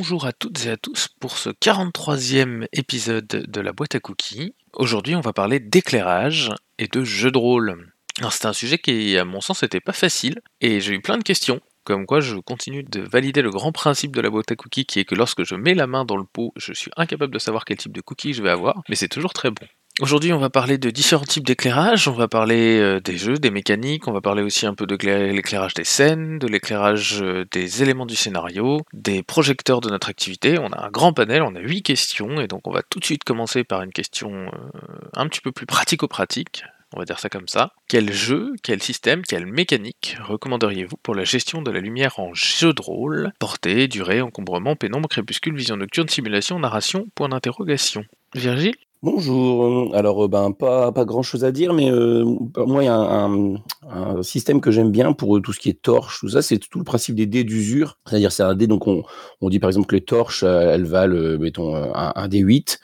bonjour à toutes et à tous pour ce 43e épisode de la boîte à cookies. Aujourd'hui, on va parler d'éclairage et de jeux de rôle. C'est un sujet qui, à mon sens, n'était pas facile et j'ai eu plein de questions. Comme quoi, je continue de valider le grand principe de la boîte à cookies qui est que lorsque je mets la main dans le pot, je suis incapable de savoir quel type de cookie je vais avoir, mais c'est toujours très bon. Aujourd'hui, on va parler de différents types d'éclairage, on va parler euh, des jeux, des mécaniques, on va parler aussi un peu de l'éclairage des scènes, de l'éclairage euh, des éléments du scénario, des projecteurs de notre activité. On a un grand panel, on a huit questions, et donc on va tout de suite commencer par une question euh, un petit peu plus pratico-pratique. On va dire ça comme ça. Quel jeu, quel système, quelle mécanique recommanderiez-vous pour la gestion de la lumière en jeu de rôle? Portée, durée, encombrement, pénombre, crépuscule, vision nocturne, simulation, narration, point d'interrogation. Virgile? Bonjour. Alors, euh, ben, pas, pas grand chose à dire, mais euh, moi, il y a un, système que j'aime bien pour euh, tout ce qui est torche, tout ça, c'est tout le principe des dés d'usure. C'est-à-dire, c'est un dé, donc on, on, dit par exemple que les torches, elles valent, mettons, un, un dé 8.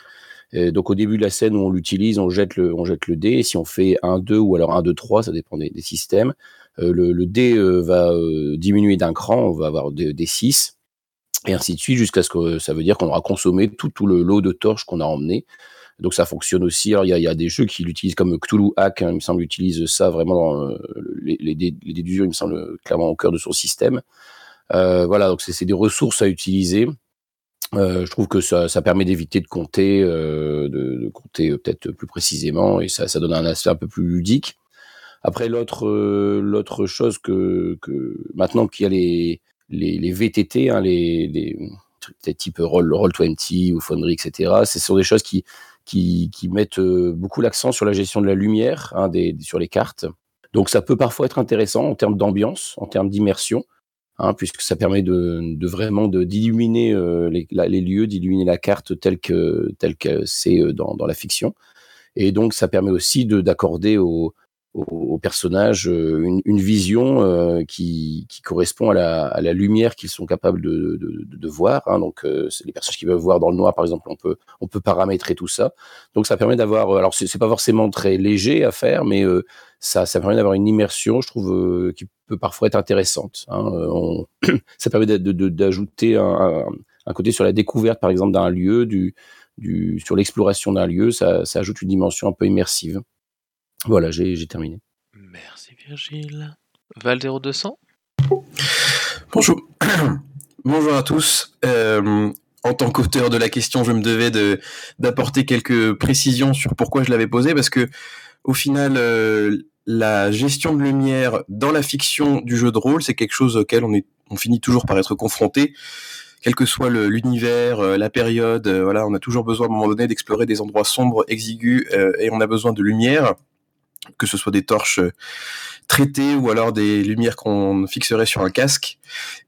Et donc, au début de la scène où on l'utilise, on jette le, on dé. Si on fait un 2 ou alors un 2, 3, ça dépend des, systèmes, le, le, dé va diminuer d'un cran, on va avoir des, des 6. Et ainsi de suite, jusqu'à ce que ça veut dire qu'on aura consommé tout, tout le lot de torches qu'on a emmené. Donc ça fonctionne aussi. il y a, des jeux qui l'utilisent comme Cthulhu Hack, hein, il me semble, utilise ça vraiment dans euh, les, dés, il me semble, clairement au cœur de son système. Euh, voilà, donc c'est des ressources à utiliser. Euh, je trouve que ça, permet d'éviter de compter, de, compter peut-être plus précisément, et ça, donne un aspect un peu plus ludique. Après, l'autre chose que, maintenant qu'il y a les, VTT, hein, les, les type Roll, Roll20 ou Foundry, etc., ce sont des choses qui, qui, mettent euh, beaucoup l'accent sur la gestion de la lumière hein, des, sur les cartes. Donc ça peut parfois être intéressant en termes d'ambiance, en termes d'immersion, hein, puisque ça permet de, vraiment d'illuminer euh, les, les, lieux, d'illuminer la carte telle que telle que c'est euh, dans, dans, la fiction. Et donc ça permet aussi d'accorder aux, aux personnages euh, une, vision euh, qui, correspond à la, lumière qu'ils sont capables de, voir. Hein. Donc, euh, c'est les personnages qui peuvent voir dans le noir, par exemple, on peut, on peut paramétrer tout ça. Donc, ça permet d'avoir. Alors, c'est pas forcément très léger à faire, mais ça, ça permet d'avoir une immersion, je trouve, qui peut parfois être intéressante. Hein. Ça permet d'ajouter un, un, côté sur la découverte, par exemple, d'un lieu, du, sur l'exploration d'un lieu. Ça ajoute une dimension un peu immersive. Voilà, j'ai terminé. Merci Virgile. Valdero 200 Bonjour. Bonjour à tous. Euh, en tant qu'auteur de la question, je me devais d'apporter quelques précisions sur pourquoi je l'avais posée, parce que au final, euh, la gestion de lumière dans la fiction du jeu de rôle, c'est quelque chose auquel on, est, on finit toujours par être confronté quel que soit l'univers, euh, la période, voilà, on a toujours besoin à un moment donné d'explorer des endroits sombres, exigus, et on a besoin de lumière que ce soit des torches euh, traitées ou alors des lumières qu'on fixerait sur un casque.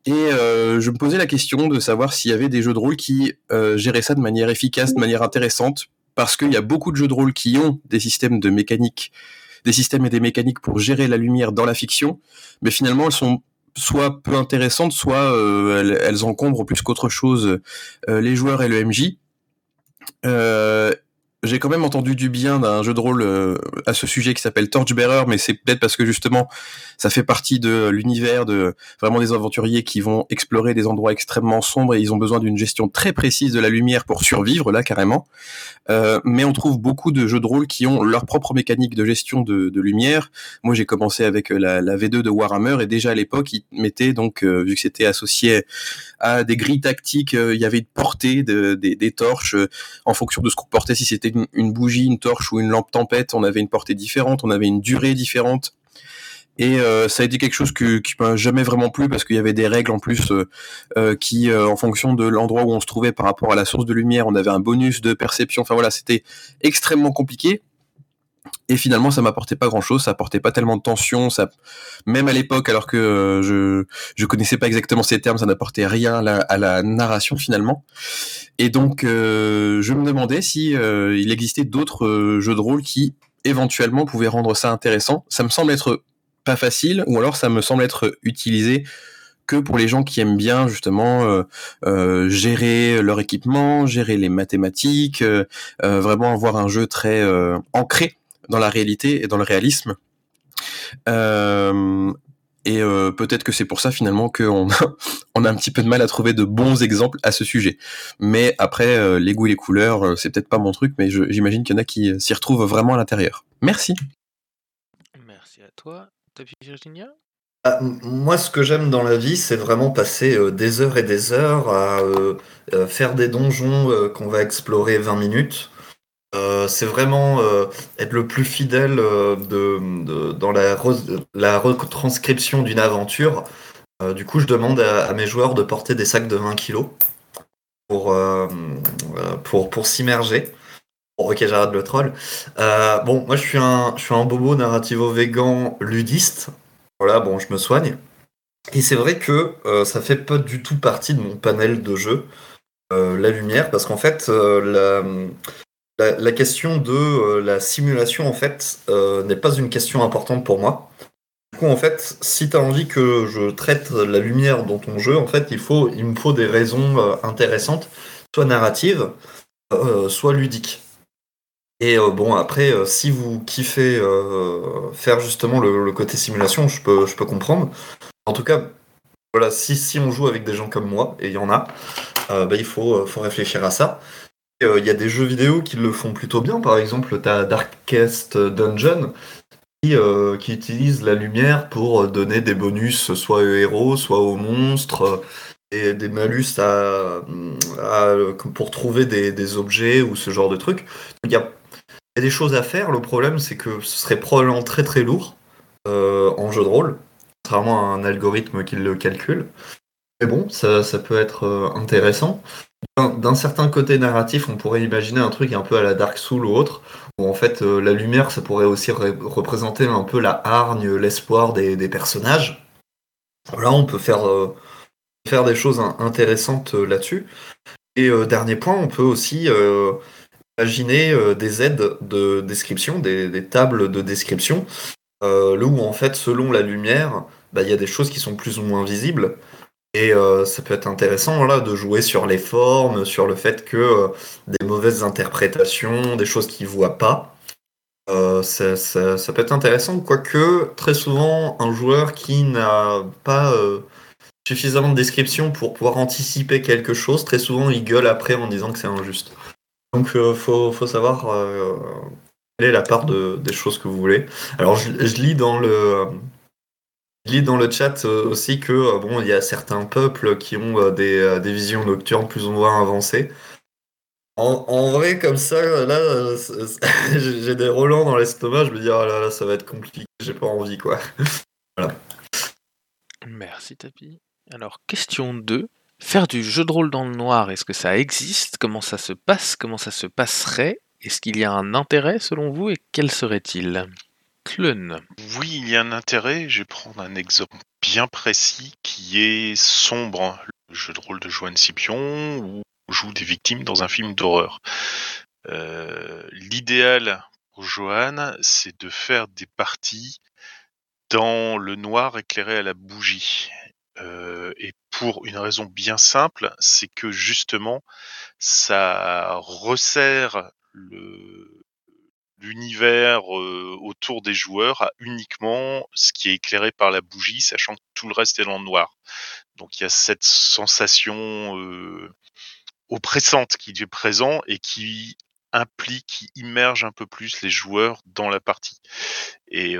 Et euh, je me posais la question de savoir s'il y avait des jeux de rôle qui euh, géraient ça de manière efficace, de manière intéressante, parce qu'il y a beaucoup de jeux de rôle qui ont des systèmes de mécanique, des systèmes et des mécaniques pour gérer la lumière dans la fiction, mais finalement elles sont soit peu intéressantes, soit elles, encombrent plus qu'autre chose les joueurs et le MJ. J'ai quand même entendu du bien d'un jeu de rôle euh, à ce sujet qui s'appelle Torchbearer, mais c'est peut-être parce que justement ça fait partie de l'univers de vraiment des aventuriers qui vont explorer des endroits extrêmement sombres et ils ont besoin d'une gestion très précise de la lumière pour survivre là carrément. Euh, mais on trouve beaucoup de jeux de rôle qui ont leur propre mécanique de gestion de, de lumière. Moi j'ai commencé avec euh, la, la, V2 de Warhammer et déjà à l'époque ils mettaient donc vu que c'était associé à des grilles tactiques, il y avait une portée de, des, des torches en fonction de ce qu'on portait si c'était une, bougie, une torche ou une lampe tempête, on avait une portée différente, on avait une durée différente. Et euh, ça a été quelque chose que, qui m'a jamais vraiment plu parce qu'il y avait des règles en plus euh, euh, qui, en fonction de l'endroit où on se trouvait par rapport à la source de lumière, on avait un bonus de perception. Enfin voilà, c'était extrêmement compliqué. Et finalement, ça m'apportait pas grand-chose, ça apportait pas tellement de tension, ça, même à l'époque, alors que euh, je je connaissais pas exactement ces termes, ça n'apportait rien à la, narration finalement. Et donc, euh, je me demandais si euh, il existait d'autres jeux de rôle qui éventuellement pouvaient rendre ça intéressant. Ça me semble être pas facile, ou alors ça me semble être utilisé que pour les gens qui aiment bien justement gérer leur équipement, gérer les mathématiques, vraiment avoir un jeu très ancré dans la réalité et dans le réalisme. Euh, Et euh, peut-être que c'est pour ça finalement qu'on a, on a un petit peu de mal à trouver de bons exemples à ce sujet. Mais après, euh, les goûts et les couleurs, c'est peut-être pas mon truc, mais j'imagine qu'il y en a qui s'y retrouvent vraiment à l'intérieur. Merci. Merci à toi. T'as vu Virginia ah, moi, ce que j'aime dans la vie, c'est vraiment passer des heures et des heures à faire des donjons qu'on va explorer 20 minutes. C'est vraiment être le plus fidèle de, dans la, la retranscription d'une aventure. du coup, je demande à, mes joueurs de porter des sacs de 20 kilos pour, pour, pour s'immerger. Ok, j'arrête le troll. bon, moi, je suis un, je suis un bobo narrativo-végan ludiste. Voilà, bon, je me soigne. Et c'est vrai que euh, ça fait pas du tout partie de mon panel de jeu, euh, la lumière, parce qu'en fait, euh, la, question de la simulation, en fait, n'est pas une question importante pour moi. Du coup, en fait, si tu as envie que je traite la lumière dans ton jeu, en fait, il, faut, il me faut des raisons intéressantes, soit narratives, soit ludiques. Et euh, bon, après, euh, si vous kiffez euh, faire justement le, côté simulation, je peux, je peux comprendre. En tout cas, voilà, si, si on joue avec des gens comme moi, et il y en a, bah, il faut, faut réfléchir à ça. Il y a des jeux vidéo qui le font plutôt bien. Par exemple, tu as Darkest Dungeon qui, qui, utilise la lumière pour donner des bonus soit aux héros, soit aux monstres, et des malus pour trouver des, objets ou ce genre de trucs. Il y a des choses à faire. Le problème, c'est que ce serait probablement très très lourd euh, en jeu de rôle, contrairement à un algorithme qui le calcule. Mais bon, ça, peut être euh, intéressant. D'un certain côté narratif, on pourrait imaginer un truc un peu à la Dark Soul ou autre, où en fait euh, la lumière, ça pourrait aussi représenter un peu la hargne, l'espoir des, personnages. Là, on peut faire, faire des choses intéressantes là-dessus. Et dernier point, on peut aussi Imaginez euh, des aides de description, des, tables de description, euh, là où en fait, selon la lumière, bah, il y a des choses qui sont plus ou moins visibles. Et euh, ça peut être intéressant de jouer sur les formes, sur le fait que des mauvaises interprétations, des choses qu'ils ne voient pas, ça, ça, peut être intéressant. Quoique, très souvent, un joueur qui n'a pas suffisamment de description pour pouvoir anticiper quelque chose, très souvent, il gueule après en disant que c'est injuste. Donc il euh, faut, savoir euh, quelle est la part de, des choses que vous voulez. Alors je, lis dans le lis dans le chat euh, aussi que bon il y a certains peuples qui ont des, des, visions nocturnes plus ou moins avancées. En, en vrai comme ça là j'ai des relents dans l'estomac, je me dis oh là là ça va être compliqué, j'ai pas envie quoi. voilà. Merci Tapi. Alors question 2. Faire du jeu de rôle dans le noir, est-ce que ça existe? Comment ça se passe? Comment ça se passerait? Est-ce qu'il y a un intérêt selon vous et quel serait-il? Oui, il y a un intérêt. Je vais prendre un exemple bien précis qui est Sombre, le jeu de rôle de Joanne Scipion, où on joue des victimes dans un film d'horreur. Euh, l'idéal pour Joanne, c'est de faire des parties dans le noir éclairé à la bougie. Euh, et pour une raison bien simple, c'est que justement, ça resserre l'univers euh, autour des joueurs à uniquement ce qui est éclairé par la bougie, sachant que tout le reste est dans le noir. Donc il y a cette sensation euh, oppressante qui est présente et qui implique, qui immerge un peu plus les joueurs dans la partie. Et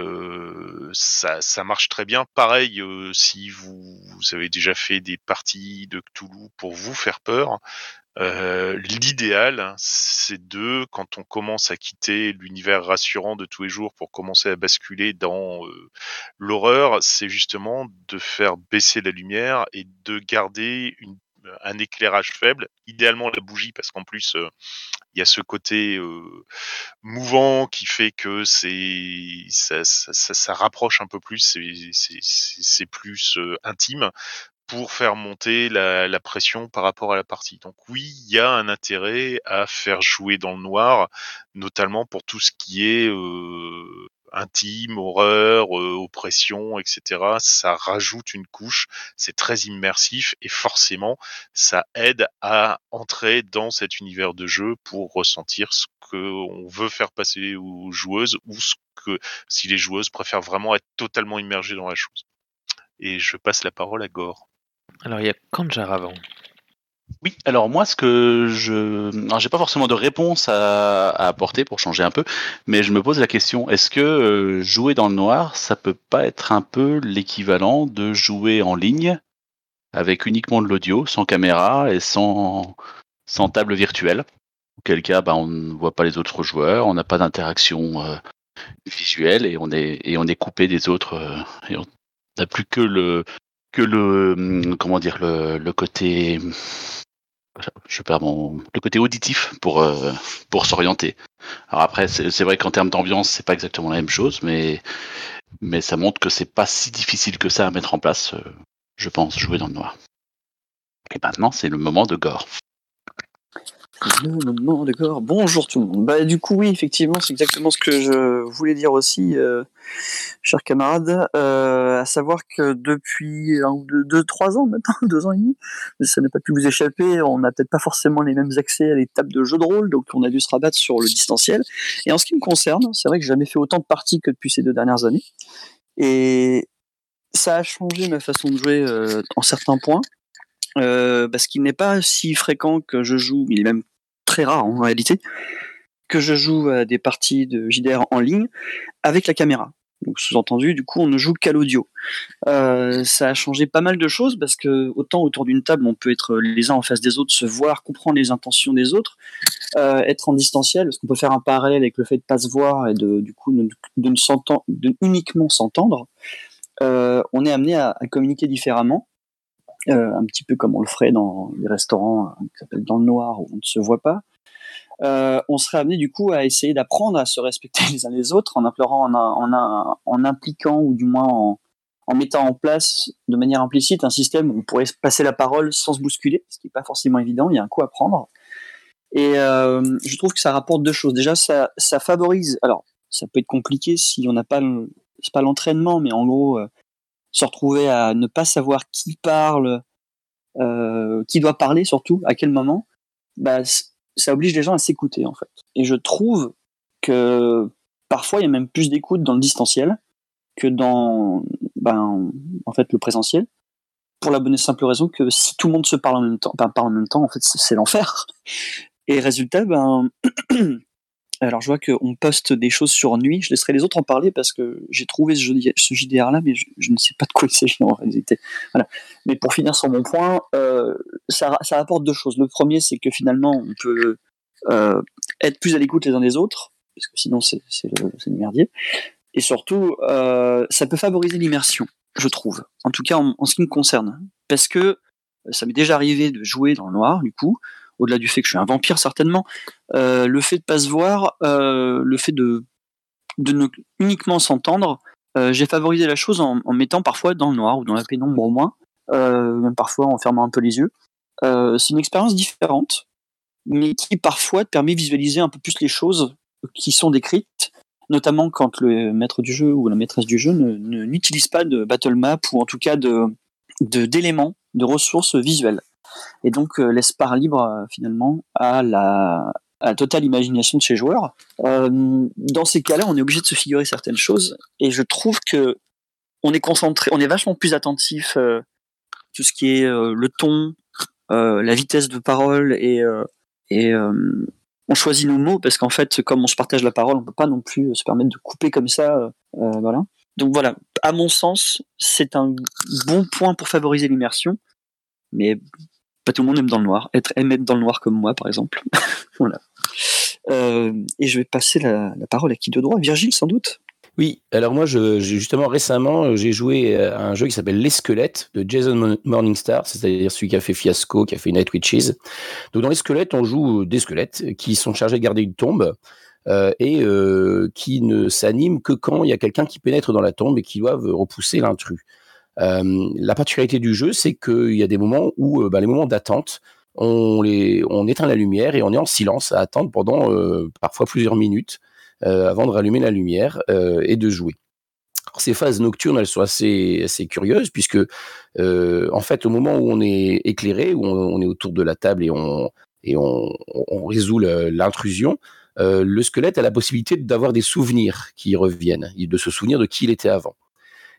ça, ça marche très bien. Pareil, si vous, avez déjà fait des parties de Cthulhu pour vous faire peur, l'idéal, c'est de, quand on commence à quitter l'univers rassurant de tous les jours pour commencer à basculer dans l'horreur, c'est justement de faire baisser la lumière et de garder une un éclairage faible, idéalement la bougie parce qu'en plus euh, il y a ce côté euh, mouvant qui fait que c'est ça, ça, rapproche un peu plus, c'est plus euh, intime pour faire monter la, la, pression par rapport à la partie. Donc oui, il y a un intérêt à faire jouer dans le noir, notamment pour tout ce qui est intime, horreur, euh, oppression, etc. Ça rajoute une couche, c'est très immersif et forcément ça aide à entrer dans cet univers de jeu pour ressentir ce qu'on veut faire passer aux joueuses ou ce que si les joueuses préfèrent vraiment être totalement immergées dans la chose. Et je passe la parole à Gore. Alors, il y a Kanjar avant. Oui, alors moi, ce que je. Alors, j'ai pas forcément de réponse à, apporter pour changer un peu, mais je me pose la question est-ce que euh, jouer dans le noir, ça peut pas être un peu l'équivalent de jouer en ligne avec uniquement de l'audio, sans caméra et sans, table virtuelle? Auquel cas, bah, on ne voit pas les autres joueurs, on n'a pas d'interaction euh, visuelle et on est, et on est coupé des autres. euh, et on n'a plus que le, que le, hum, comment dire, le, le côté, je perds mon, le côté auditif pour, euh, pour s'orienter. Alors après, c'est c'est vrai qu'en termes d'ambiance, c'est pas exactement la même chose, mais, mais ça montre que c'est pas si difficile que ça à mettre en place, euh, je pense, jouer dans le noir. Et maintenant, c'est le moment de gore. Bonjour tout le monde. Bah, du coup, oui, effectivement, c'est exactement ce que je voulais dire aussi, euh, chers camarades. Euh, à savoir que depuis un deux, deux, trois ans maintenant, deux ans et demi, ça n'a pas pu vous échapper. On n'a peut-être pas forcément les mêmes accès à les tables de jeux de rôle, donc on a dû se rabattre sur le distanciel. Et en ce qui me concerne, c'est vrai que j'ai jamais fait autant de parties que depuis ces deux dernières années. Et ça a changé ma façon de jouer euh, en certains points. Euh, parce qu'il n'est pas si fréquent que je joue, il est même très rare en réalité, que je joue à des parties de JDR en ligne avec la caméra. Donc sous-entendu, du coup, on ne joue qu'à l'audio. Euh, ça a changé pas mal de choses parce que autant autour d'une table, on peut être les uns en face des autres, se voir, comprendre les intentions des autres, euh, être en distanciel, parce qu'on peut faire un parallèle avec le fait de pas se voir et de du coup de, ne s'entendre, uniquement s'entendre. On est amené à communiquer différemment euh, un petit peu comme on le ferait dans les restaurants euh, qui s'appellent dans le noir où on ne se voit pas. Euh, on serait amené du coup à essayer d'apprendre à se respecter les uns les autres en implorant, en, en, impliquant ou du moins en, mettant en place de manière implicite un système où on pourrait passer la parole sans se bousculer, ce qui n'est pas forcément évident. Il y a un coup à prendre. Et je trouve que ça rapporte deux choses. Déjà, ça, ça favorise. Alors, ça peut être compliqué si on n'a pas, l'entraînement, mais en gros, se retrouver à ne pas savoir qui parle, euh, qui doit parler surtout, à quel moment, bah, ça oblige les gens à s'écouter en fait. Et je trouve que parfois il y a même plus d'écoute dans le distanciel que dans ben, en fait le présentiel. Pour la bonne et simple raison que si tout le monde se parle en même temps, ben, parle en même temps, en fait c'est l'enfer. Et résultat, ben alors je vois qu'on poste des choses sur nuit, je laisserai les autres en parler parce que j'ai trouvé ce, ce JDR là, mais je, ne sais pas de quoi il s'agit en réalité. Voilà. Mais pour finir sur mon point, euh, ça, ça, apporte deux choses. Le premier, c'est que finalement on peut euh, être plus à l'écoute les uns des autres, parce que sinon c'est le, merdier. Et surtout, euh, ça peut favoriser l'immersion, je trouve. En tout cas en, ce qui me concerne. Parce que ça m'est déjà arrivé de jouer dans le noir, du coup, au-delà du fait que je suis un vampire certainement, euh, le fait de pas se voir, euh, le fait de, ne uniquement s'entendre, euh, j'ai favorisé la chose en, mettant parfois dans le noir ou dans la pénombre au moins, même parfois en fermant un peu les yeux. C'est une expérience différente, mais qui parfois permet de visualiser un peu plus les choses qui sont décrites, notamment quand le maître du jeu ou la maîtresse du jeu n'utilise pas de battle map ou en tout cas de d'éléments, de ressources visuelles et donc euh, laisse part libre euh, finalement à la, totale imagination de ses joueurs. Euh, dans ces cas-là, on est obligé de se figurer certaines choses, et je trouve que on est concentré, on est vachement plus attentif euh, tout ce qui est le ton, la vitesse de parole et et on choisit nos mots parce qu'en fait, comme on se partage la parole, on peut pas non plus se permettre de couper comme ça, voilà. Donc voilà, à mon sens, c'est un bon point pour favoriser l'immersion, mais pas tout le monde aime dans le noir. Être aime être dans le noir comme moi, par exemple. voilà. Euh, et je vais passer la, parole à qui de droit? Virgile, sans doute Oui, alors moi, justement, récemment, j'ai joué à un jeu qui s'appelle Les Squelettes de Jason Morningstar, c'est-à-dire celui qui a fait Fiasco, qui a fait Night Witches. Donc dans Les Squelettes, on joue des squelettes qui sont chargés de garder une tombe. Euh, et euh, qui ne s'animent que quand il y a quelqu'un qui pénètre dans la tombe et qui doivent repousser l'intrus. Euh, la particularité du jeu, c'est qu'il y a des moments où, euh, bah, les moments d'attente, on, éteint la lumière et on est en silence à attendre pendant euh, parfois plusieurs minutes avant de rallumer la lumière et de jouer. Ces phases nocturnes, elles sont assez, assez curieuses puisque, en fait, au moment où on est éclairé, où on, on est autour de la table et on, et on, on résout l'intrusion, euh, le squelette a la possibilité d'avoir des souvenirs qui reviennent, de se souvenir de qui il était avant.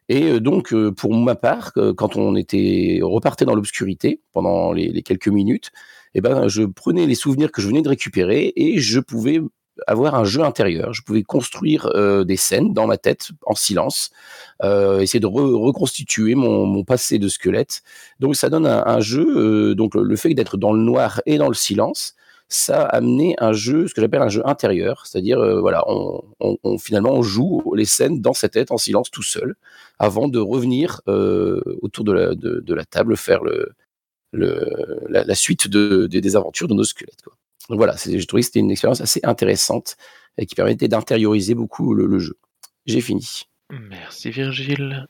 Et donc, pour ma part, quand on était repartait dans l'obscurité pendant les, quelques minutes, eh ben, je prenais les souvenirs que je venais de récupérer et je pouvais avoir un jeu intérieur. Je pouvais construire euh, des scènes dans ma tête en silence, euh, essayer de reconstituer mon, passé de squelette. Donc ça donne un, jeu. Euh, donc le, fait d'être dans le noir et dans le silence, ça a amené un jeu, ce que j'appelle un jeu intérieur, c'est-à-dire euh, voilà, on, finalement on joue les scènes dans sa tête en silence tout seul, avant de revenir euh, autour de la, table faire la, suite de, de, des aventures de nos squelettes. Donc voilà, j'ai trouvé que c'était une expérience assez intéressante et qui permettait d'intérioriser beaucoup le, le jeu. J'ai fini. Merci Virgile.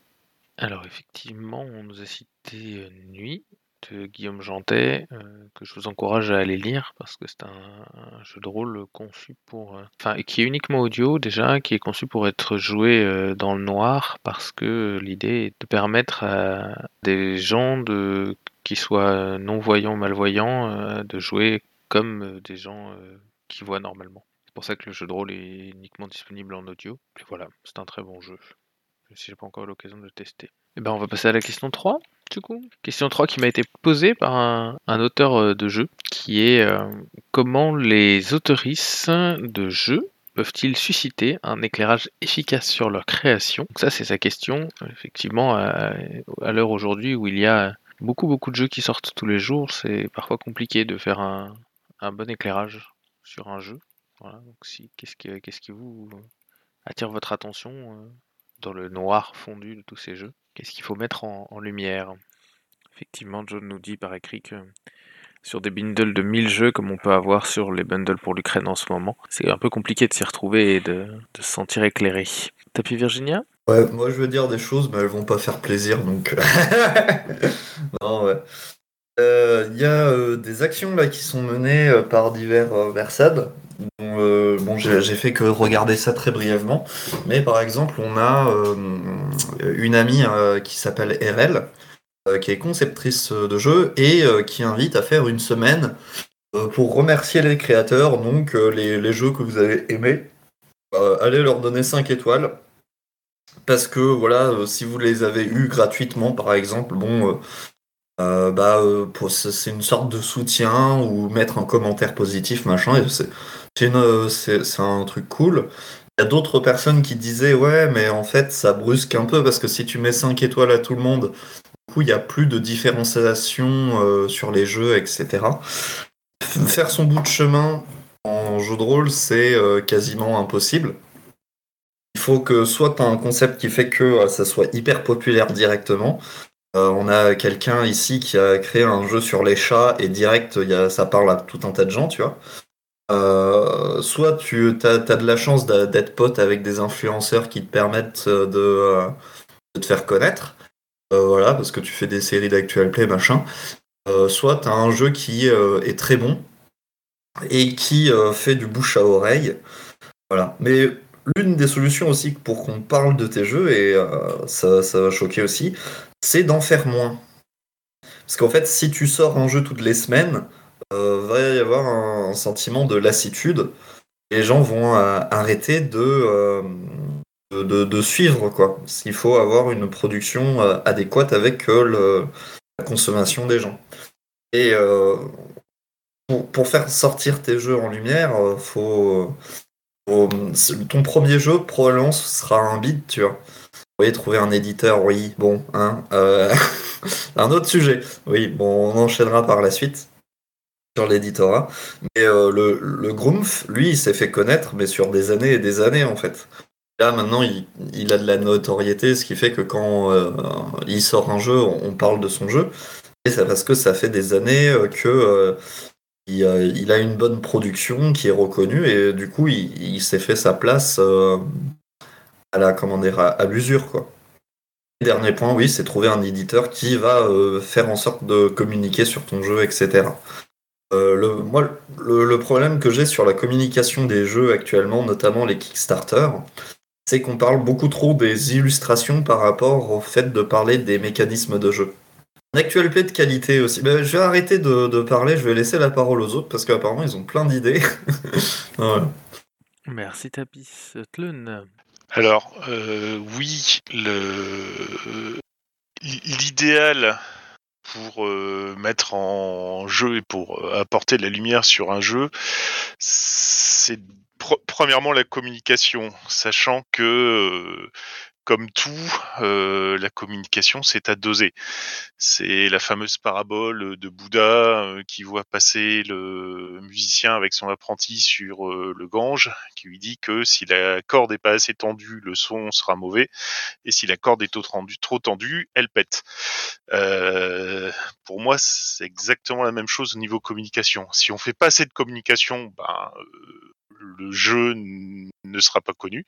Alors effectivement, on nous a cité Nuit de Guillaume Jantet, euh, que je vous encourage à aller lire parce que c'est un, jeu de rôle conçu pour, euh, enfin, qui est uniquement audio déjà, qui est conçu pour être joué euh, dans le noir parce que l'idée est de permettre à des gens de qui soient non voyants, malvoyants, de jouer comme des gens qui voient normalement. C'est pour ça que le jeu de rôle est uniquement disponible en audio. Et voilà, c'est un très bon jeu. Si j'ai pas encore l'occasion de le tester. Et ben on va passer à la question 3, Question 3 qui m'a été posée par un, auteur de jeu, qui est euh, comment les autoristes de jeux peuvent-ils susciter un éclairage efficace sur leur création? Ça c'est sa question. Effectivement, à, l'heure aujourd'hui où il y a beaucoup beaucoup de jeux qui sortent tous les jours, c'est parfois compliqué de faire un, un bon éclairage sur un jeu. Voilà, donc si, qu'est-ce qui, qu'est-ce qui vous attire votre attention euh, dans le noir fondu de tous ces jeux? Qu'est-ce qu'il faut mettre en, en, lumière? Effectivement, John nous dit par écrit que sur des bundles de 1000 jeux comme on peut avoir sur les bundles pour l'Ukraine en ce moment, c'est un peu compliqué de s'y retrouver et de, de se sentir éclairé. Tapis Virginia? Ouais, moi je veux dire des choses, mais elles vont pas faire plaisir, donc... non, ouais. Il euh, y a euh, des actions là qui sont menées euh, par divers bon j'ai fait que regarder ça très brièvement, mais par exemple, on a une amie qui s'appelle RL, qui est conceptrice de jeux et qui invite à faire une semaine pour remercier les créateurs, donc les, les, jeux que vous avez aimés. allez leur donner 5 étoiles. Parce que voilà, si vous les avez eus gratuitement, par exemple, bon, euh, bah, euh, c'est une sorte de soutien ou mettre un commentaire positif, machin. C'est un truc cool. Il y a d'autres personnes qui disaient ouais, mais en fait, ça brusque un peu parce que si tu mets 5 étoiles à tout le monde, du coup, il n'y a plus de différenciation euh, sur les jeux, etc. Faire son bout de chemin en jeu de rôle, c'est euh, quasiment impossible. Il faut que soit tu as un concept qui fait que euh, ça soit hyper populaire directement, euh, on a quelqu'un ici qui a créé un jeu sur les chats et direct, ça parle à tout un tas de gens, tu vois. Euh, soit tu as, de la chance d'être pote avec des influenceurs qui te permettent de, de te faire connaître, euh, voilà, parce que tu fais des séries d'actual play, machin. Euh, soit tu as un jeu qui euh, est très bon et qui fait du bouche à oreille. Voilà. Mais l'une des solutions aussi pour qu'on parle de tes jeux, et ça va choquer aussi, c'est d'en faire moins. Parce qu'en fait, si tu sors un jeu toutes les semaines, euh, va y avoir un, sentiment de lassitude. Les gens vont euh, arrêter de, euh, de, de, suivre, quoi. Il faut avoir une production euh, adéquate avec la consommation des gens. Et pour, pour, faire sortir tes jeux en lumière, faut, faut, ton premier jeu probablement sera un bid, tu vois. Oui, trouver un éditeur, oui, bon, hein, euh, un autre sujet. Oui, bon, on enchaînera par la suite sur l'éditorat. Mais euh, le, le Grumpf, lui, il s'est fait connaître, mais sur des années et des années, en fait. Là, maintenant, il, il a de la notoriété, ce qui fait que quand euh, il sort un jeu, on parle de son jeu. Et c'est parce que ça fait des années que euh, il, il, a une bonne production qui est reconnue, et du coup, il, il s'est fait sa place à la comment à, l'usure quoi. Dernier point, oui, c'est trouver un éditeur qui va euh, faire en sorte de communiquer sur ton jeu, etc. Euh, le, moi, le, problème que j'ai sur la communication des jeux actuellement, notamment les Kickstarter, c'est qu'on parle beaucoup trop des illustrations par rapport au fait de parler des mécanismes de jeu. Un actuel play de qualité aussi. Ben, je vais arrêter de, parler, je vais laisser la parole aux autres parce qu'apparemment ils ont plein d'idées. Merci Tapis. Tlun. Alors, euh, oui, le l'idéal pour euh, mettre en jeu et pour euh, apporter de la lumière sur un jeu, c'est pr- premièrement la communication, sachant que euh, comme tout, euh, la communication, c'est à doser. C'est la fameuse parabole de Bouddha euh, qui voit passer le musicien avec son apprenti sur euh, le Gange, qui lui dit que si la corde est pas assez tendue, le son sera mauvais, et si la corde est trop tendue, elle pète. Pour moi, c'est exactement la même chose au niveau communication. Si on fait pas assez de communication, ben, le jeu ne sera pas connu.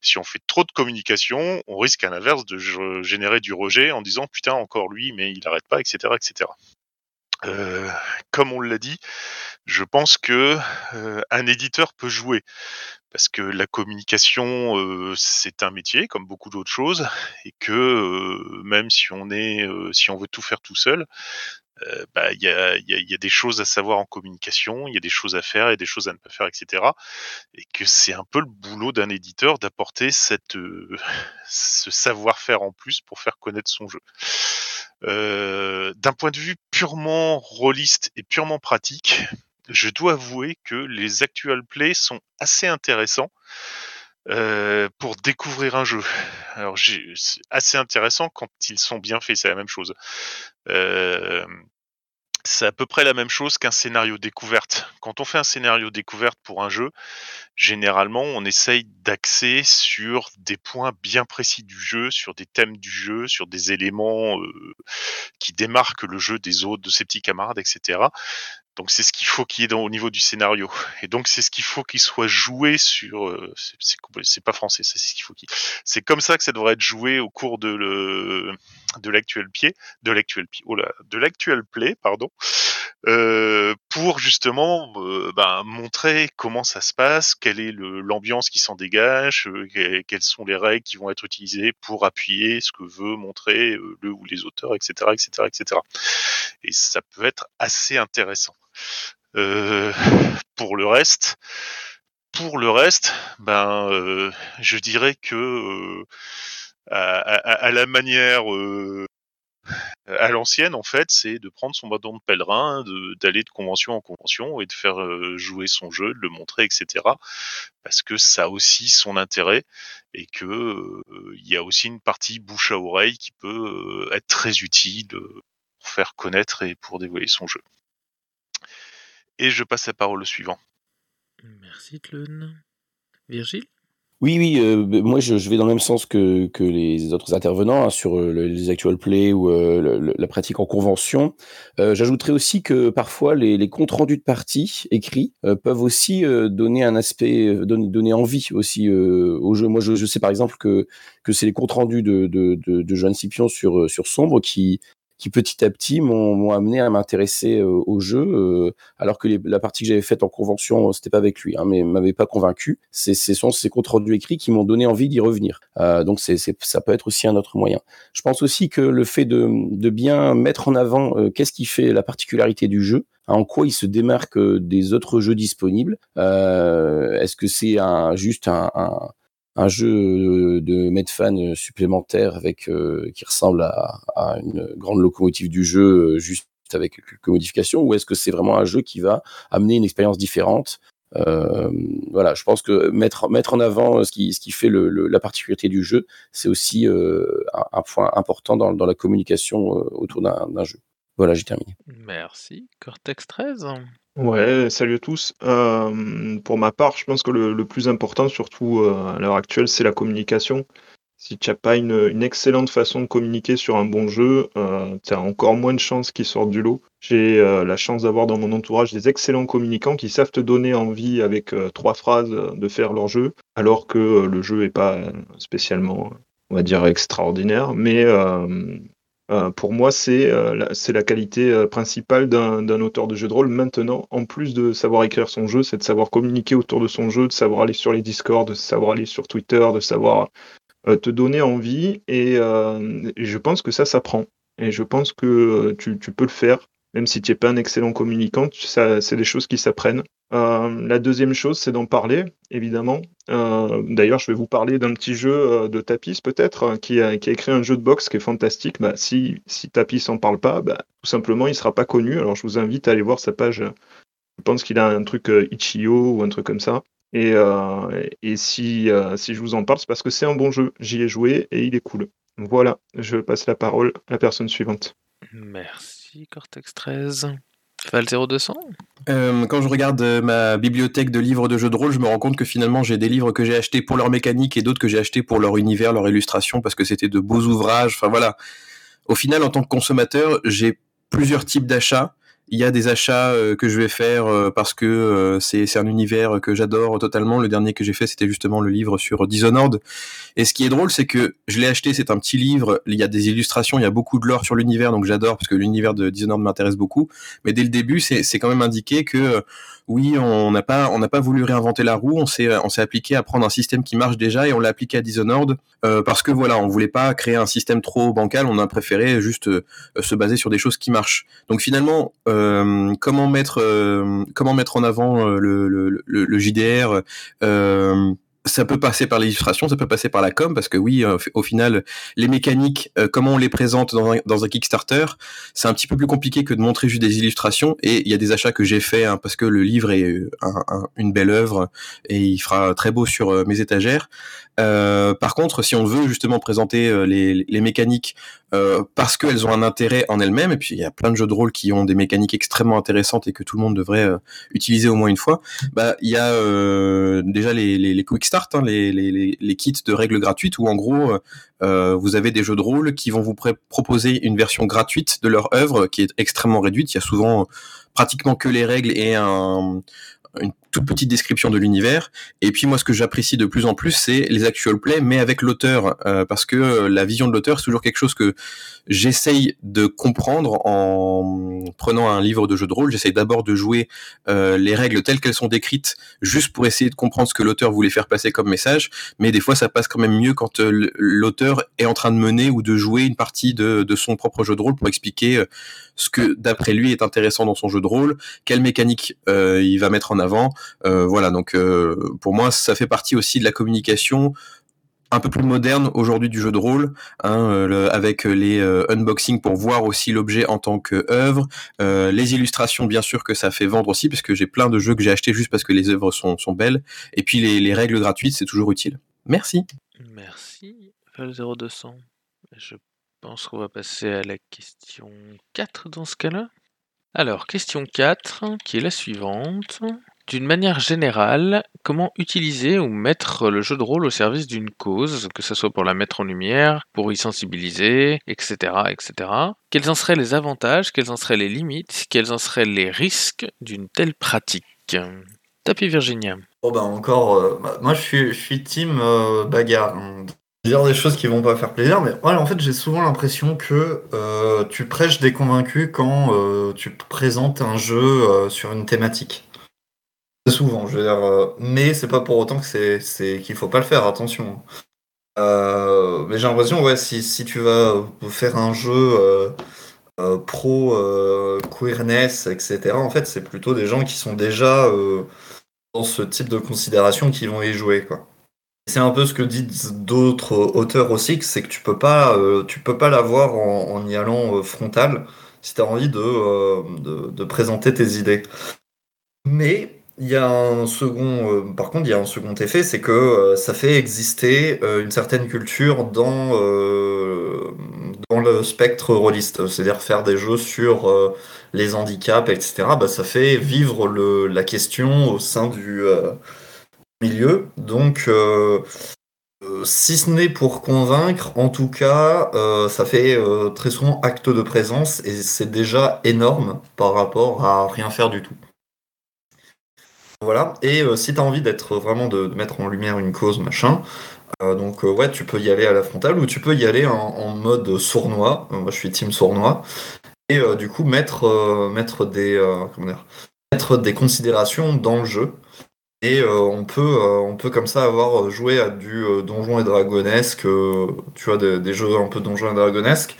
Si on fait trop de communication, on risque à l'inverse de générer du rejet en disant putain encore lui, mais il arrête pas, etc., etc. Euh, comme on l'a dit, je pense que euh, un éditeur peut jouer parce que la communication euh, c'est un métier comme beaucoup d'autres choses et que même si on est si on veut tout faire tout seul, euh, bah, il y, a, des choses à savoir en communication, il y a des choses à faire et des choses à ne pas faire, etc. Et que c'est un peu le boulot d'un éditeur d'apporter cette euh, ce savoir-faire en plus pour faire connaître son jeu. Euh, D'un point de vue purement rôliste et purement pratique, je dois avouer que les actual plays sont assez intéressants pour découvrir un jeu. Alors, c'est assez intéressant quand ils sont bien faits, c'est la même chose. C'est à peu près la même chose qu'un scénario découverte. Quand on fait un scénario découverte pour un jeu, généralement, on essaye d'axer sur des points bien précis du jeu, sur des thèmes du jeu, sur des éléments euh, qui démarquent le jeu des autres, de ses petits camarades, etc. Donc c'est ce qu'il faut qu'il y ait dans, au niveau du scénario. Et donc c'est ce qu'il faut qu'il soit joué sur. euh, c'est- pas français, ça, c'est ce qu'il faut qu'il. C'est comme ça que ça devrait être joué au cours de le de l'actuel pied, de l'actuel pied, oh là, de l'actuel play, pardon, euh, pour justement euh, ben, montrer comment ça se passe, quelle est l'ambiance qui s'en dégage, euh, que- quelles sont les règles qui vont être utilisées pour appuyer ce que veut montrer euh, le ou les auteurs, etc., etc., etc. Et ça peut être assez intéressant. Euh, pour le reste, pour le reste, ben, euh, je dirais que euh, à, la manière à l'ancienne, en fait, c'est de prendre son bâton de pèlerin, de- d'aller de, convention en convention et de faire jouer son jeu, de le montrer, etc. Parce que ça a aussi son intérêt et que il y a aussi une partie bouche à oreille qui peut être très utile pour faire connaître et pour dévoiler son jeu. Et je passe la parole au suivant. Merci Tlun. Virgile? Oui, oui, euh, moi je, je vais dans le même sens que, que les autres intervenants hein, sur euh, le- les actual play ou euh, le- le- la pratique en convention. Euh, J'ajouterais aussi que parfois les, les comptes rendus de partie écrits euh, peuvent aussi euh, donner un aspect, donner, donner envie aussi euh, au jeu. Moi je, je sais par exemple que, que c'est les comptes rendus de, de, de, de Joanne Scipion sur, sur Sombre qui, qui petit à petit m'ont amené à m'intéresser euh, au jeu, euh, alors que la partie que j'avais faite en convention, euh, c'était pas avec lui, hein, mais m'avait pas convaincu. C'est ce sont ces comptes rendus écrits qui m'ont donné envie d'y revenir. Donc c'est ça peut être aussi un autre moyen. Je pense aussi que le fait de, bien mettre en avant qu'est-ce qui fait la particularité du jeu, hein, en quoi il se démarque des autres jeux disponibles. Est-ce que c'est juste un, un jeu euh, de Medfan supplémentaire avec euh, qui ressemble à, une grande locomotive du jeu, euh, juste avec quelques modifications, ou est-ce que c'est vraiment un jeu qui va amener une expérience différente? Euh, voilà, je pense que mettre mettre en avant ce qui ce qui fait le, la particularité du jeu, c'est aussi euh, un, point important dans, dans la communication euh, autour d'un jeu. Voilà, j'ai terminé. Merci. Cortex 13 Ouais, salut à tous. Euh, pour ma part, je pense que le, le plus important, surtout euh, à l'heure actuelle, c'est la communication. Si tu n'as pas une, une excellente façon de communiquer sur un bon jeu, euh, tu as encore moins de chances qu'ils sortent du lot. J'ai euh, la chance d'avoir dans mon entourage des excellents communicants qui savent te donner envie avec euh, trois phrases de faire leur jeu, alors que euh, le jeu n'est pas spécialement, on va dire, extraordinaire. Mais euh, pour moi, c'est euh, la, qualité euh, principale d'un auteur de jeu de rôle. Maintenant, en plus de savoir écrire son jeu, c'est de savoir communiquer autour de son jeu, de savoir aller sur les Discord, de savoir aller sur Twitter, de savoir te donner envie. Et, je pense que ça s'apprend. Et je pense que tu peux le faire. Même si tu n'es pas un excellent communicant, c'est des choses qui s'apprennent. Euh, la deuxième chose, c'est d'en parler, évidemment. Euh, d'ailleurs, je vais vous parler d'un petit jeu euh, de Tapis, peut-être, qui a, écrit un jeu de boxe qui est fantastique. Bah, si, si Tapis n'en parle pas, bah, tout simplement, il ne sera pas connu. Alors, je vous invite à aller voir sa page. Je pense qu'il a un truc Ichio ou un truc comme ça. Et, si je vous en parle, c'est parce que c'est un bon jeu. J'y ai joué et il est cool. Voilà, je passe la parole à la personne suivante. Merci, Cortex 13. Val 0200 euh, Quand je regarde euh, ma bibliothèque de livres de jeux de rôle, je me rends compte que finalement j'ai des livres que j'ai achetés pour leur mécanique et d'autres que j'ai achetés pour leur univers, leur illustration, parce que c'était de beaux ouvrages. Enfin voilà. Au final, en tant que consommateur, j'ai plusieurs types d'achats il y a des achats euh, que je vais faire euh, parce que euh, c'est un univers que j'adore totalement. Le dernier que j'ai fait, c'était justement le livre sur Dishonored. Et ce qui est drôle, c'est que je l'ai acheté, c'est un petit livre, il y a des illustrations, il y a beaucoup de lore sur l'univers, donc j'adore parce que l'univers de Dishonored m'intéresse beaucoup. Mais dès le début, c'est quand même indiqué que oui, on n'a pas, on n'a pas voulu réinventer la roue. On s'est, on s'est appliqué à prendre un système qui marche déjà et on l'a appliqué à Dishonored euh, parce que voilà, on voulait pas créer un système trop bancal. On a préféré juste euh, se baser sur des choses qui marchent. Donc finalement, euh, comment mettre, comment mettre en avant le, le, le, le JDR ça peut passer par l'illustration, ça peut passer par la com, parce que oui, euh, au final, les mécaniques, euh, comment on les présente dans un, dans un Kickstarter, c'est un petit peu plus compliqué que de montrer juste des illustrations. Et il y a des achats que j'ai faits hein, parce que le livre est euh, une belle œuvre et il fera très beau sur mes étagères. Euh, par contre, si on veut justement présenter euh, les, mécaniques euh, parce qu'elles ont un intérêt en elles-mêmes, et puis il y a plein de jeux de rôle qui ont des mécaniques extrêmement intéressantes et que tout le monde devrait euh, utiliser au moins une fois, bah il y a déjà les, quick start, hein, les, les, kits de règles gratuites où en gros vous avez des jeux de rôle qui vont vous proposer une version gratuite de leur œuvre qui est extrêmement réduite. Il y a souvent pratiquement que les règles et un, toute petite description de l'univers. Et puis moi, ce que j'apprécie de plus en plus, c'est les actual play, mais avec l'auteur, euh, parce que euh, la vision de l'auteur, c'est toujours quelque chose que j'essaye de comprendre en prenant un livre de jeu de rôle. J'essaye d'abord de jouer euh, les règles telles qu'elles sont décrites, juste pour essayer de comprendre ce que l'auteur voulait faire passer comme message. Mais des fois, ça passe quand même mieux quand l'auteur est en train de mener ou de jouer une partie de, de son propre jeu de rôle pour expliquer ce que d'après lui est intéressant dans son jeu de rôle, quelle mécanique euh, il va mettre en avant. Euh, voilà, donc euh, pour moi, ça fait partie aussi de la communication un peu plus moderne aujourd'hui du jeu de rôle, hein, avec les unboxings pour voir aussi l'objet en tant qu'œuvre, les illustrations bien sûr que ça fait vendre aussi, parce que j'ai plein de jeux que j'ai achetés juste parce que les œuvres sont, belles, et puis les, les règles gratuites, c'est toujours utile. Merci. Merci, Val 0200. Je pense qu'on va passer à la question 4 dans ce cas-là. Alors, question 4, qui est la suivante. D'une manière générale, comment utiliser ou mettre le jeu de rôle au service d'une cause, que ce soit pour la mettre en lumière, pour y sensibiliser, etc., etc. Quels en seraient les avantages, quelles en seraient les limites, quels en seraient les risques d'une telle pratique? Tapis Virginia. Oh bah encore, euh, bah, moi je suis, je suis team euh, bagarre. Dire des choses qui vont pas faire plaisir, mais en fait, j'ai souvent l'impression que euh, tu prêches des convaincus quand euh, tu présentes un jeu sur une thématique. Souvent, je veux dire, mais c'est pas pour autant que c'est, qu'il faut pas le faire, attention. mais j'ai l'impression, ouais, si, si tu vas faire un jeu pro queerness, etc., en fait, c'est plutôt des gens qui sont déjà dans ce type de considération qui vont y jouer, quoi. C'est un peu ce que disent d'autres auteurs aussi, c'est que tu peux pas, euh, tu peux pas l'avoir en, y allant euh, frontal si tu as envie euh, de, de, présenter tes idées. Mais il y a un second, par contre, il y a un second effet, c'est que ça fait exister une certaine culture dans, dans le spectre rôliste, c'est-à-dire faire des jeux sur les handicaps, etc. Bah, ça fait vivre la question au sein du milieu. Donc, euh, euh, si ce n'est pour convaincre, en tout cas, euh, ça fait très souvent acte de présence et c'est déjà énorme par rapport à rien faire du tout. Voilà. Et si tu as envie d'être vraiment de, mettre en lumière une cause, machin, donc ouais, tu peux y aller à la frontale ou tu peux y aller en, mode sournois. moi, je suis team sournois. Et du coup, mettre, mettre, des, comment dire, mettre des considérations dans le jeu. Et euh, on, peut, euh, on peut comme ça avoir joué à du euh, donjon et dragonesque, tu vois, des, jeux un peu donjon et dragonesque,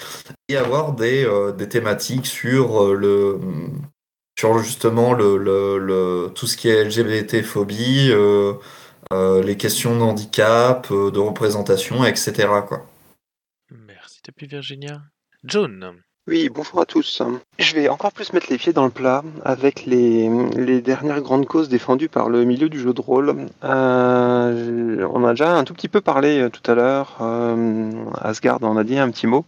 y avoir des, euh, des thématiques sur euh, le sur justement le, le, le- tout ce qui est LGBT-phobie, euh, euh, les questions de handicap, euh, de représentation, etc. Quoi. Merci depuis Virginia? John. Oui, bonjour à tous. Je vais encore plus mettre les pieds dans le plat avec les, les dernières grandes causes défendues par le milieu du jeu de rôle. Euh, on a déjà un tout petit peu parlé euh, tout à l'heure, euh, Asgard en a dit un petit mot.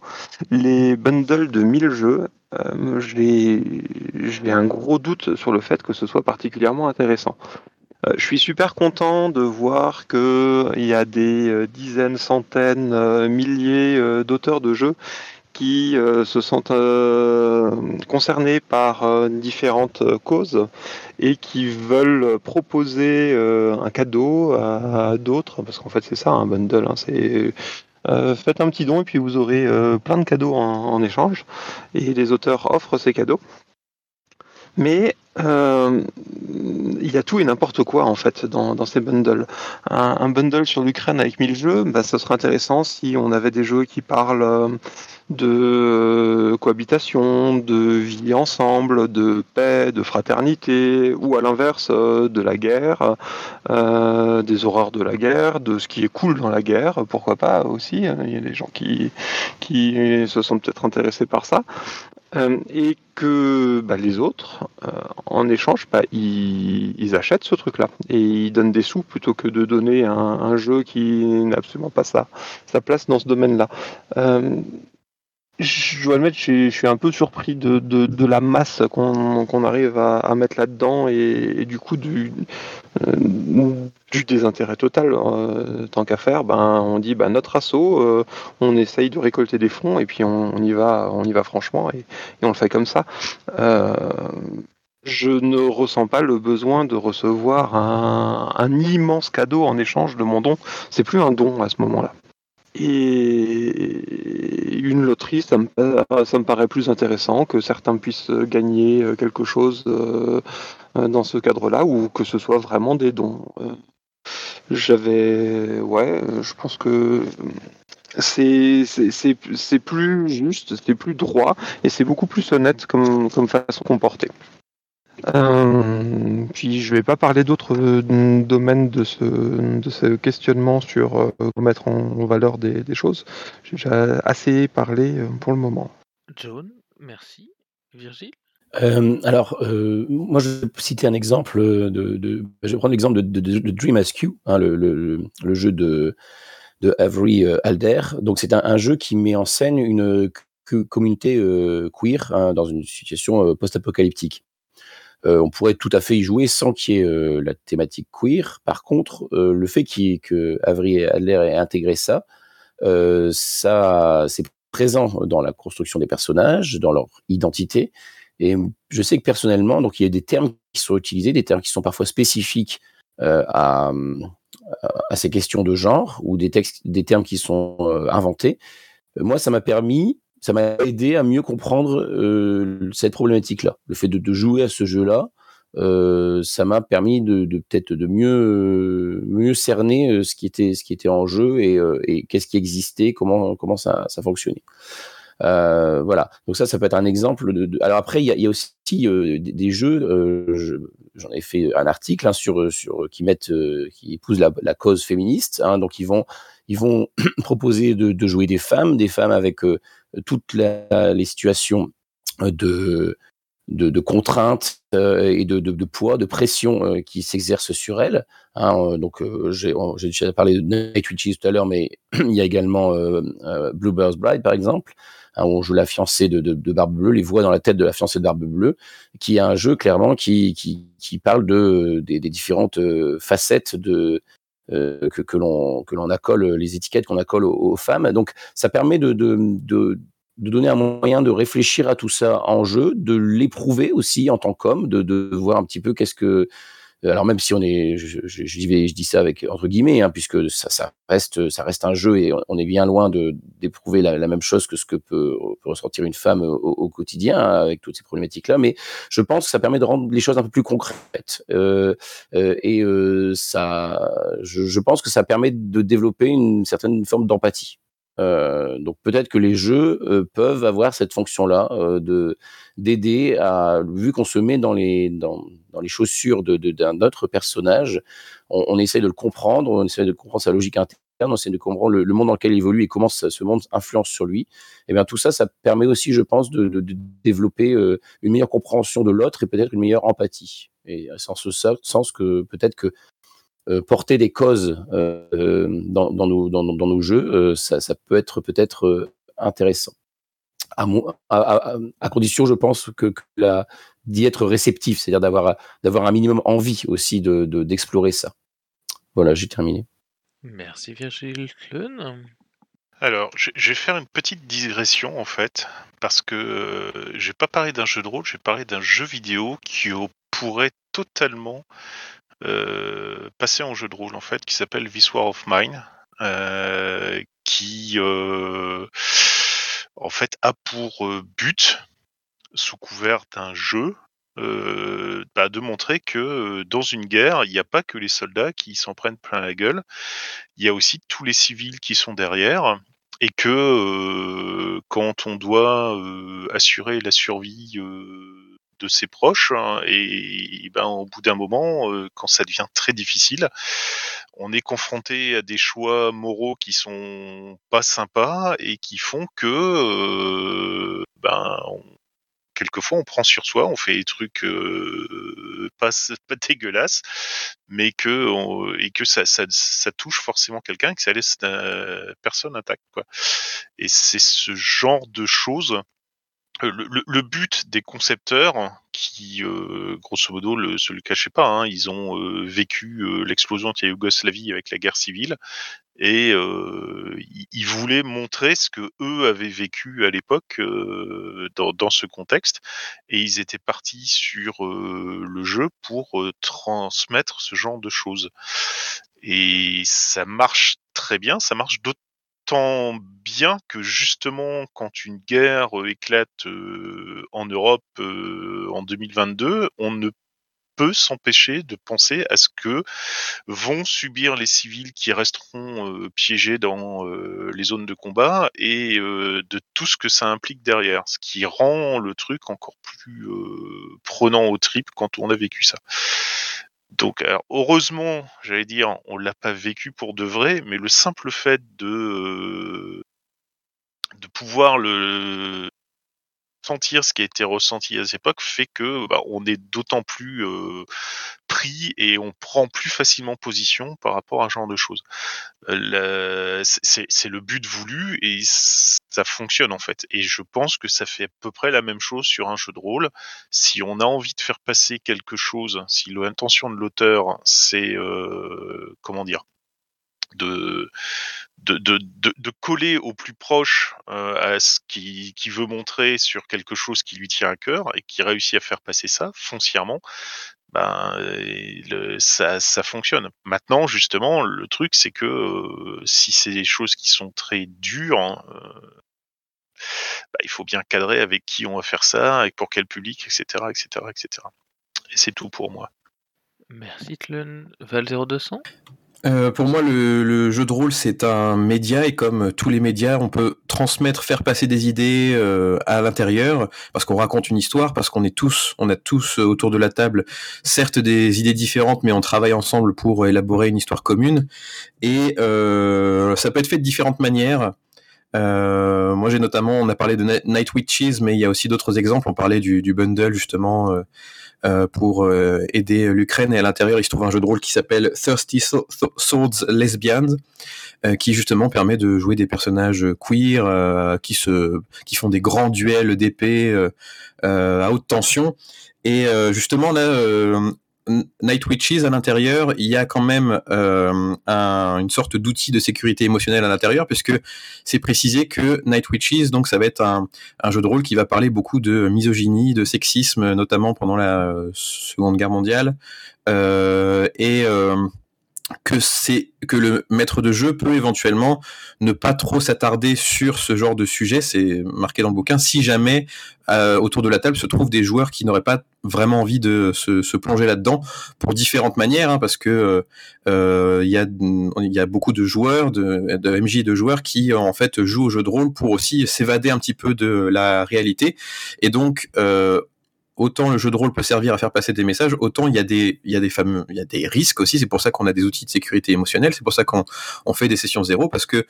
Les bundles de 1000 jeux, euh, j'ai un gros doute sur le fait que ce soit particulièrement intéressant. Euh, je suis super content de voir qu'il y a des dizaines, centaines, milliers d'auteurs de jeux qui euh, se sentent euh, concernés par euh, différentes causes et qui veulent proposer un cadeau à, d'autres, parce qu'en fait c'est ça un bundle, hein, c'est faites un petit don et puis vous aurez plein de cadeaux en, échange, et les auteurs offrent ces cadeaux. Mais il y a tout et n'importe quoi en fait dans, ces bundles. Un, un bundle sur l'Ukraine avec 1000 jeux, bah, ça serait intéressant si on avait des jeux qui parlent de cohabitation, de vie ensemble, de paix, de fraternité, ou à l'inverse euh, de la guerre, euh, des horreurs de la guerre, de ce qui est cool dans la guerre, pourquoi pas aussi. hein. Il y a des gens qui, qui se sont peut-être intéressés par ça. Euh, et que bah, les autres, euh, en échange, bah, ils, achètent ce truc-là et ils donnent des sous plutôt que de donner un, jeu qui n'a absolument pas sa, place dans ce domaine-là. Euh, je dois admettre, je je suis un peu surpris de, la masse qu'on arrive à, mettre là-dedans et, du coup du, euh, désintérêt total. Euh, tant qu'à faire, ben, on dit ben, notre assaut, euh, on essaye de récolter des fonds et puis on, y va, on y va franchement et, et on le fait comme ça. Euh, je ne ressens pas le besoin de recevoir un, un immense cadeau en échange de mon don. C'est plus un don à ce moment-là. Et une loterie, ça me, ça me paraît plus intéressant que certains puissent gagner euh, quelque chose euh, euh, dans ce cadre-là ou que ce soit vraiment des dons. Euh, J'avais, ouais, euh, je pense que c'est plus juste, c'est plus droit et c'est beaucoup plus honnête comme, comme façon de comporter. Euh, puis je vais pas parler d'autres euh, domaines de ce, de ce questionnement sur euh, mettre en valeur des, des choses. J'ai déjà assez parlé pour le moment. John, merci. Virgile? Euh, alors, euh, moi, je vais citer un exemple de. de- je vais prendre l'exemple de, de- de Dream Askew, hein, le, le- le jeu de, de Avery Alder. Donc, c'est un, un jeu qui met en scène une co- communauté euh, queer hein, dans une situation euh, post-apocalyptique. Euh, on pourrait tout à fait y jouer sans qu'il y ait euh, la thématique queer. Par contre, euh, le fait ait- que Adler ait intégré ça, ça, c'est présent dans la construction des personnages, dans leur identité. Et je sais que personnellement, donc il y a des termes qui sont utilisés, des termes qui sont parfois spécifiques à, ces questions de genre ou des textes, des termes qui sont inventés. Moi, ça m'a permis, ça m'a aidé à mieux comprendre euh, cette problématique-là. Le fait de, jouer à ce jeu-là, euh, ça m'a permis de, peut-être de mieux euh, mieux cerner ce qui était en jeu et, qu'est-ce qui existait, comment ça, fonctionnait. Voilà. Donc ça, ça peut être un exemple. De, Alors après, il y a, aussi des, jeux. je- J'en ai fait un article hein, sur qui mettent qui épousent la, la cause féministe. hein. donc ils vont ils vont proposer de, jouer des femmes, des femmes avec euh, toutes les situations euh, de de, contraintes euh, et de, de, poids, de pression qui s'exercent sur elles. Hein, donc j'ai déjà parlé de Night Witches tout à l'heure, mais il y a également Bluebird's Bride par exemple, hein, où on joue la fiancée de, Barbe Bleue, les voix dans la tête de la fiancée de Barbe Bleue, qui est un jeu clairement qui, qui, qui parle de, des, différentes facettes de que, que l'on que l'on accole les étiquettes qu'on accole aux, aux femmes. Donc ça permet de, de, de de donner un moyen de réfléchir à tout ça en jeu, de l'éprouver aussi en tant qu'homme, de, de voir un petit peu qu'est-ce que alors même si on est, je, dis, ça avec entre guillemets, hein, puisque ça, reste, ça reste un jeu et on est bien loin de d'éprouver la, même chose que ce que peut, peut ressentir une femme au, quotidien hein, avec toutes ces problématiques-là. Mais je pense que ça permet de rendre les choses un peu plus concrètes euh, euh, et euh, ça, je pense que ça permet de développer une certaine forme d'empathie. Euh, donc peut-être que les jeux euh, peuvent avoir cette fonction-là euh, de d'aider à, vu qu'on se met dans les dans, dans les chaussures de, d'un autre personnage, on, on essaie de le comprendre, on essaie de comprendre sa logique interne, on essaie de comprendre le, le monde dans lequel il évolue et comment ça- ce monde influence sur lui. Et bien tout ça, ça permet aussi, je pense, de, de- de développer euh, une meilleure compréhension de l'autre et peut-être une meilleure empathie. Et c'est en ce sens que peut-être que porter des causes euh, euh, dans, dans nos, dans, nos- dans nos jeux, euh, ça, ça peut être peut-être euh, intéressant. À, mo- à, à- à condition, je pense, que, d'y être réceptif, c'est-à-dire d'avoir, d'avoir un minimum envie aussi de, de- d'explorer ça. Voilà, j'ai terminé. Merci Virgile Kleun. Alors, je vais faire une petite digression en fait, parce que euh, je vais pas parler d'un jeu de rôle, je vais parler d'un jeu vidéo qui pourrait totalement euh, passer en jeu de rôle en fait, qui s'appelle This War of Mine, euh, qui euh, en fait a pour but, sous couvert d'un jeu, euh, bah, de montrer que dans une guerre, il n'y a pas que les soldats qui s'en prennent plein la gueule, il y a aussi tous les civils qui sont derrière, et que euh, quand on doit assurer la survie de ses proches, hein, et, ben, au bout d'un moment, euh, quand ça devient très difficile, on est confronté à des choix moraux qui sont pas sympas et qui font que euh, ben, quelquefois on prend sur soi, on fait des trucs euh, pas, pas dégueulasses, mais que on- et que ça, ça, touche forcément quelqu'un, que ça laisse personne intact. Quoi. Et c'est ce genre de choses. Euh, Le, but des concepteurs, qui euh, grosso modo se le cachaient pas, hein, ils ont euh, vécu l'explosion de la Yougoslavie avec la guerre civile, et ils voulaient montrer ce que eux avaient vécu à l'époque dans, ce contexte, et ils étaient partis sur le jeu pour transmettre ce genre de choses. Et ça marche très bien, ça marche d'autant bien que justement quand une guerre euh, éclate euh, en Europe euh, en 2022, on ne peut s'empêcher de penser à ce que vont subir les civils qui resteront piégés dans les zones de combat et de tout ce que ça implique derrière, ce qui rend le truc encore plus prenant au trip quand on a vécu ça. Donc, alors, heureusement, j'allais dire, on l'a pas vécu pour de vrai, mais le simple fait de euh, de pouvoir le sentir ce qui a été ressenti à cette époque fait que bah, on est d'autant plus euh, pris et on prend plus facilement position par rapport à ce genre de choses. Euh, c'est le but voulu et ça fonctionne en fait. Et je pense que ça fait à peu près la même chose sur un jeu de rôle. Si on a envie de faire passer quelque chose, si l'intention de l'auteur c'est euh, comment dire de de, de, de, coller au plus proche euh, à ce qu'il qui veut montrer sur quelque chose qui lui tient à cœur et qui réussit à faire passer ça foncièrement, ben euh, le- ça, ça fonctionne. Maintenant, justement, le truc c'est que euh, si c'est des choses qui sont très dures, hein, bah, il faut bien cadrer avec qui on va faire ça, pour quel public, etc., etc., etc. Et c'est tout pour moi. Merci Tlun. Val 0200 Euh, pour moi, le, le jeu de rôle, c'est un média et comme tous les médias, on peut transmettre, faire passer des idées euh, à l'intérieur parce qu'on raconte une histoire, parce qu'on est tous, on a tous autour de la table, certes des idées différentes, mais on travaille ensemble pour élaborer une histoire commune. Et euh, ça peut être fait de différentes manières. Euh, moi, j'ai notamment, on a parlé de Night Witches, mais il y a aussi d'autres exemples. On parlait du, du bundle justement euh, pour euh, aider l'Ukraine. Et à l'intérieur, il se trouve un jeu de rôle qui s'appelle Thirsty Swords Lesbians, euh, qui justement permet de jouer des personnages queer euh, qui se, qui font des grands duels d'épée euh, euh, à haute tension. Et euh, justement là. Night Witches à l'intérieur, il y a quand même euh, un- une sorte d'outil de sécurité émotionnelle à l'intérieur, puisque c'est précisé que Night Witches, donc ça va être un, jeu de rôle qui va parler beaucoup de misogynie, de sexisme, notamment pendant la euh, Seconde Guerre mondiale. Euh, et que c'est que le maître de jeu peut éventuellement ne pas trop s'attarder sur ce genre de sujet, c'est marqué dans le bouquin, si jamais euh, autour de la table se trouvent des joueurs qui n'auraient pas vraiment envie de se, plonger là-dedans pour différentes manières, hein, parce que euh, a, il y a beaucoup de joueurs, de, MJ de joueurs qui en fait jouent au jeu de rôle pour aussi s'évader un petit peu de la réalité, et donc euh, autant le jeu de rôle peut servir à faire passer des messages, autant il y a des, il il y a des risques aussi. C'est pour ça qu'on a des outils de sécurité émotionnelle. C'est pour ça qu'on on fait des sessions zéro parce que